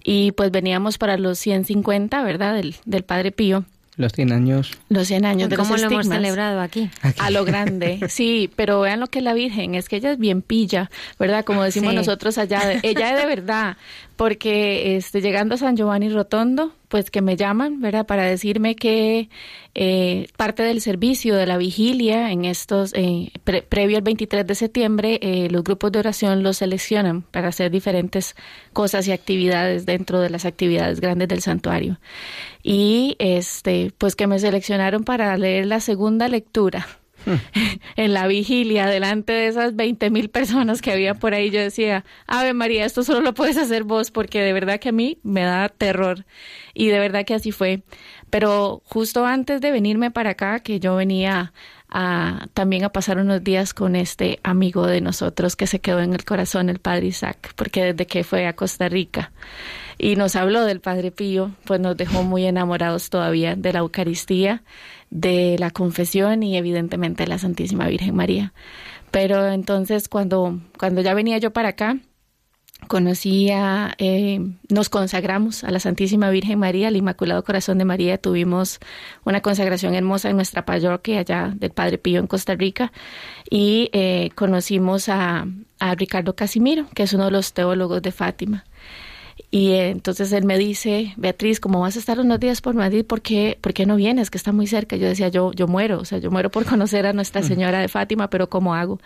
Y pues veníamos para los 150, ¿verdad? Del, del Padre Pío. Los 100 años. Los 100 años de ¿Cómo los lo hemos celebrado aquí? A lo grande, sí, pero vean lo que es la Virgen, es que ella es bien pilla, ¿verdad? Como decimos Sí. nosotros allá, de- ella es de verdad, porque este, llegando a San Giovanni Rotondo, pues que me llaman, ¿verdad? Para decirme que eh, parte del servicio de la vigilia en estos, eh, pre- previo al 23 de septiembre, eh, los grupos de oración los seleccionan para hacer diferentes cosas y actividades dentro de las actividades grandes del santuario. Y este, pues que me seleccionaron para leer la segunda lectura <laughs> en la vigilia delante de esas 20 mil personas que había por ahí, yo decía, Ave María, esto solo lo puedes hacer vos porque de verdad que a mí me da terror y de verdad que así fue. Pero justo antes de venirme para acá, que yo venía también a pasar unos días con este amigo de nosotros que se quedó en el corazón, el Padre Isaac, porque desde que fue a Costa Rica y nos habló del Padre Pío, pues nos dejó muy enamorados todavía de la Eucaristía, de la confesión y evidentemente de la Santísima Virgen María. Pero entonces cuando, cuando ya venía yo para acá, conocía, eh, nos consagramos a la Santísima Virgen María, al Inmaculado Corazón de María, tuvimos una consagración hermosa en nuestra parroquia allá del Padre Pío en Costa Rica y eh, conocimos a, a Ricardo Casimiro, que es uno de los teólogos de Fátima. Y eh, entonces él me dice, Beatriz, como vas a estar unos días por Madrid, ¿por qué, ¿por qué no vienes? Que está muy cerca. Yo decía, yo, yo muero, o sea, yo muero por <laughs> conocer a Nuestra Señora de Fátima, pero ¿cómo hago?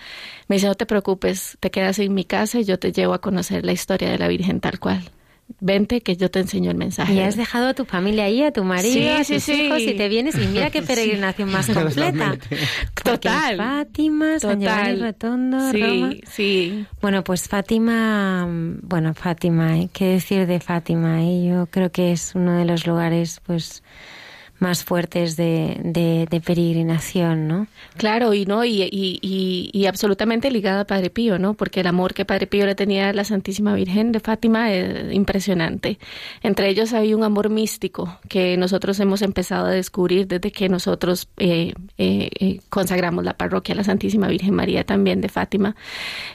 Me dice, no te preocupes, te quedas en mi casa y yo te llevo a conocer la historia de la Virgen tal cual. Vente que yo te enseño el mensaje. Y has dejado a tu familia ahí, a tu marido, Sí, a tus sí. hijos y te vienes y mira qué <laughs> peregrinación más completa. Total. Fátima, San Total. Rotondo, Sí, Roma. sí. Bueno, pues Fátima, mm, bueno, Fátima, ¿eh? ¿qué decir de Fátima? eh? Yo creo que es uno de los lugares, pues, más fuertes de, de, de peregrinación, ¿no? Claro, y no, y, y, y, absolutamente ligada a Padre Pío, ¿no? Porque el amor que Padre Pío le tenía a la Santísima Virgen de Fátima es impresionante. Entre ellos hay un amor místico que nosotros hemos empezado a descubrir desde que nosotros eh, eh, eh, consagramos la parroquia a la Santísima Virgen María también de Fátima.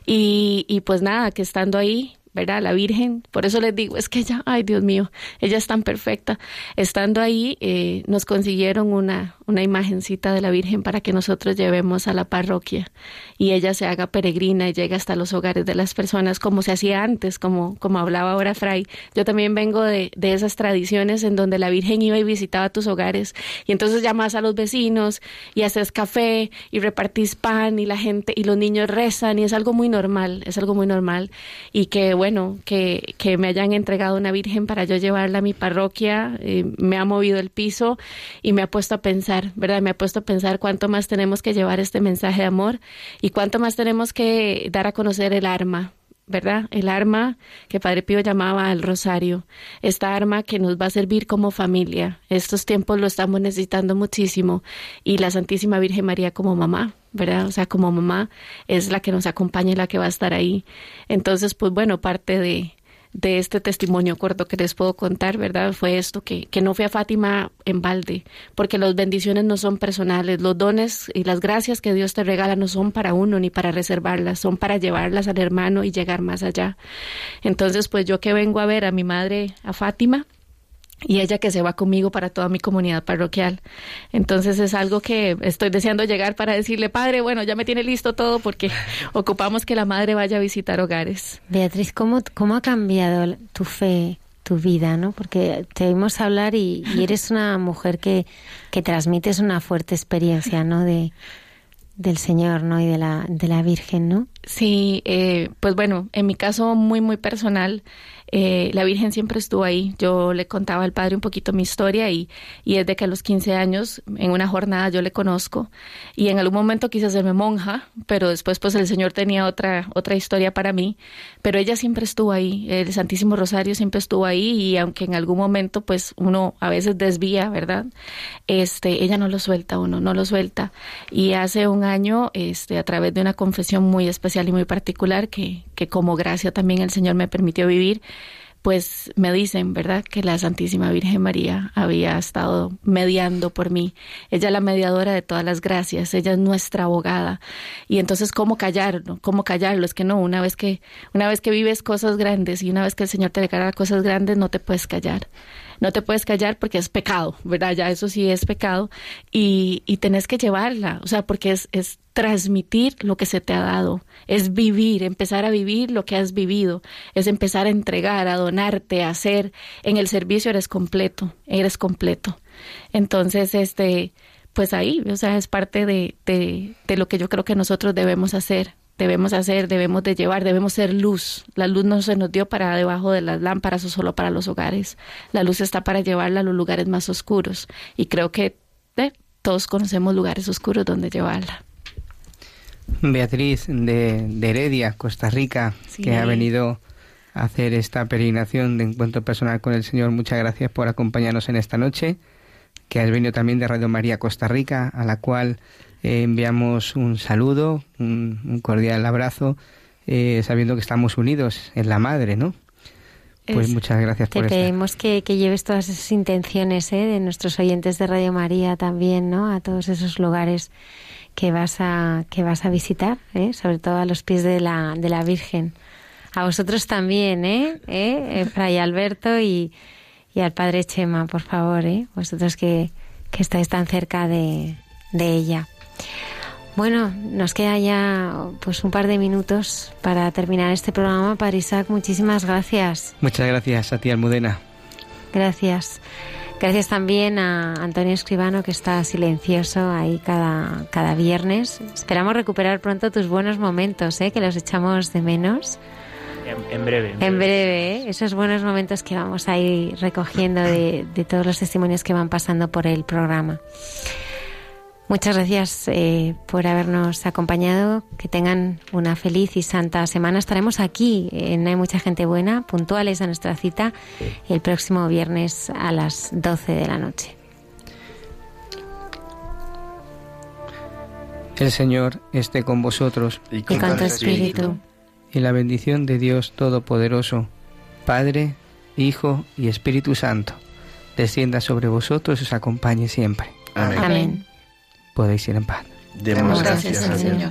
Y, y pues nada, que estando ahí, ¿verdad? La Virgen, por eso les digo, es que ella, ay Dios mío, ella es tan perfecta. Estando ahí, eh, nos consiguieron una, una imagencita de la Virgen para que nosotros llevemos a la parroquia y ella se haga peregrina y llegue hasta los hogares de las personas como se hacía antes, como, como hablaba ahora Fray. Yo también vengo de, de esas tradiciones en donde la Virgen iba y visitaba tus hogares y entonces llamas a los vecinos y haces café y repartís pan y la gente y los niños rezan y es algo muy normal, es algo muy normal y que bueno, que, que me hayan entregado una Virgen para yo llevarla a mi parroquia, eh, me ha movido el piso y me ha puesto a pensar, ¿verdad? Me ha puesto a pensar cuánto más tenemos que llevar este mensaje de amor y cuánto más tenemos que dar a conocer el arma, ¿verdad? El arma que Padre Pío llamaba el rosario, esta arma que nos va a servir como familia. Estos tiempos lo estamos necesitando muchísimo y la Santísima Virgen María como mamá, ¿verdad? O sea, como mamá es la que nos acompaña y la que va a estar ahí. Entonces, pues bueno, parte de, de este testimonio corto que les puedo contar, ¿verdad? Fue esto, que, que no fui a Fátima en balde, porque las bendiciones no son personales, los dones y las gracias que Dios te regala no son para uno ni para reservarlas, son para llevarlas al hermano y llegar más allá. Entonces, pues yo que vengo a ver a mi madre, a Fátima, y ella que se va conmigo para toda mi comunidad parroquial. Entonces es algo que estoy deseando llegar para decirle, padre, bueno, ya me tiene listo todo porque <laughs> ocupamos que la madre vaya a visitar hogares. Beatriz, ¿cómo, cómo ha cambiado tu fe, tu vida, no? Porque te oímos hablar y, y eres una mujer que, que transmites una fuerte experiencia, ¿no? De, del Señor, ¿no? Y de la, de la Virgen, ¿no? Sí, eh, pues bueno, en mi caso muy, muy personal, eh, la Virgen siempre estuvo ahí. Yo le contaba al padre un poquito mi historia y, y desde que a los 15 años, en una jornada, yo le conozco y en algún momento quise hacerme monja, pero después pues el Señor tenía otra, otra historia para mí, pero ella siempre estuvo ahí, el Santísimo Rosario siempre estuvo ahí y aunque en algún momento pues uno a veces desvía, ¿verdad? Este, ella no lo suelta uno, no lo suelta. Y hace un año, este, a través de una confesión muy especial y muy particular que, que como gracia también el Señor me permitió vivir, pues me dicen, ¿verdad?, que la Santísima Virgen María había estado mediando por mí. Ella es la mediadora de todas las gracias, ella es nuestra abogada. Y entonces, ¿cómo callarlo? ¿Cómo callarlo? Es que no, una vez que, una vez que vives cosas grandes y una vez que el Señor te declara cosas grandes, no te puedes callar no te puedes callar porque es pecado, ¿verdad? Ya eso sí es pecado y, y tenés que llevarla, o sea, porque es, es transmitir lo que se te ha dado, es vivir, empezar a vivir lo que has vivido, es empezar a entregar, a donarte, a hacer. En el servicio eres completo, eres completo. Entonces, este, pues ahí, o sea, es parte de, de, de lo que yo creo que nosotros debemos hacer, debemos hacer, debemos de llevar, debemos ser luz. La luz no se nos dio para debajo de las lámparas o solo para los hogares. La luz está para llevarla a los lugares más oscuros. Y creo que eh, todos conocemos lugares oscuros donde llevarla. Beatriz de, de Heredia, Costa Rica, Sí. que ha venido a hacer esta peregrinación de encuentro personal con el Señor. Muchas gracias por acompañarnos en esta noche, que has venido también de Radio María Costa Rica, a la cual eh, enviamos un saludo, un, un cordial abrazo, eh, sabiendo que estamos unidos en la Madre, ¿no? Pues Es- muchas gracias Te por estar. pedimos que, que lleves todas esas intenciones ¿eh? de nuestros oyentes de Radio María también, ¿no? A todos esos lugares que vas a que vas a visitar, ¿eh? sobre todo a los pies de la de la Virgen. A vosotros también, ¿eh? ¿Eh? Eh, Fray Alberto y, y al Padre Chema, por favor, ¿eh? Vosotros que, que estáis tan cerca de, de ella. Bueno, nos queda ya pues un par de minutos para terminar este programa. Padre Isaac, muchísimas gracias. Muchas gracias a ti, Almudena. Gracias. Gracias también a Antonio Escribano, que está silencioso ahí cada, cada viernes. Esperamos recuperar pronto tus buenos momentos, ¿eh? que los echamos de menos. En, en breve. En breve, ¿eh? esos buenos momentos que vamos a ir recogiendo de, de todos los testimonios que van pasando por el programa. Muchas gracias eh, por habernos acompañado. Que tengan una feliz y santa semana. Estaremos aquí en Hay Mucha Gente Buena, puntuales a nuestra cita, el próximo viernes a las 12 de la noche. El Señor esté con vosotros. Y con tu espíritu. Y la bendición de Dios Todopoderoso, Padre, Hijo y Espíritu Santo, descienda sobre vosotros y os acompañe siempre. Amén. Amén. Podéis ir en paz. Demos gracias al Señor.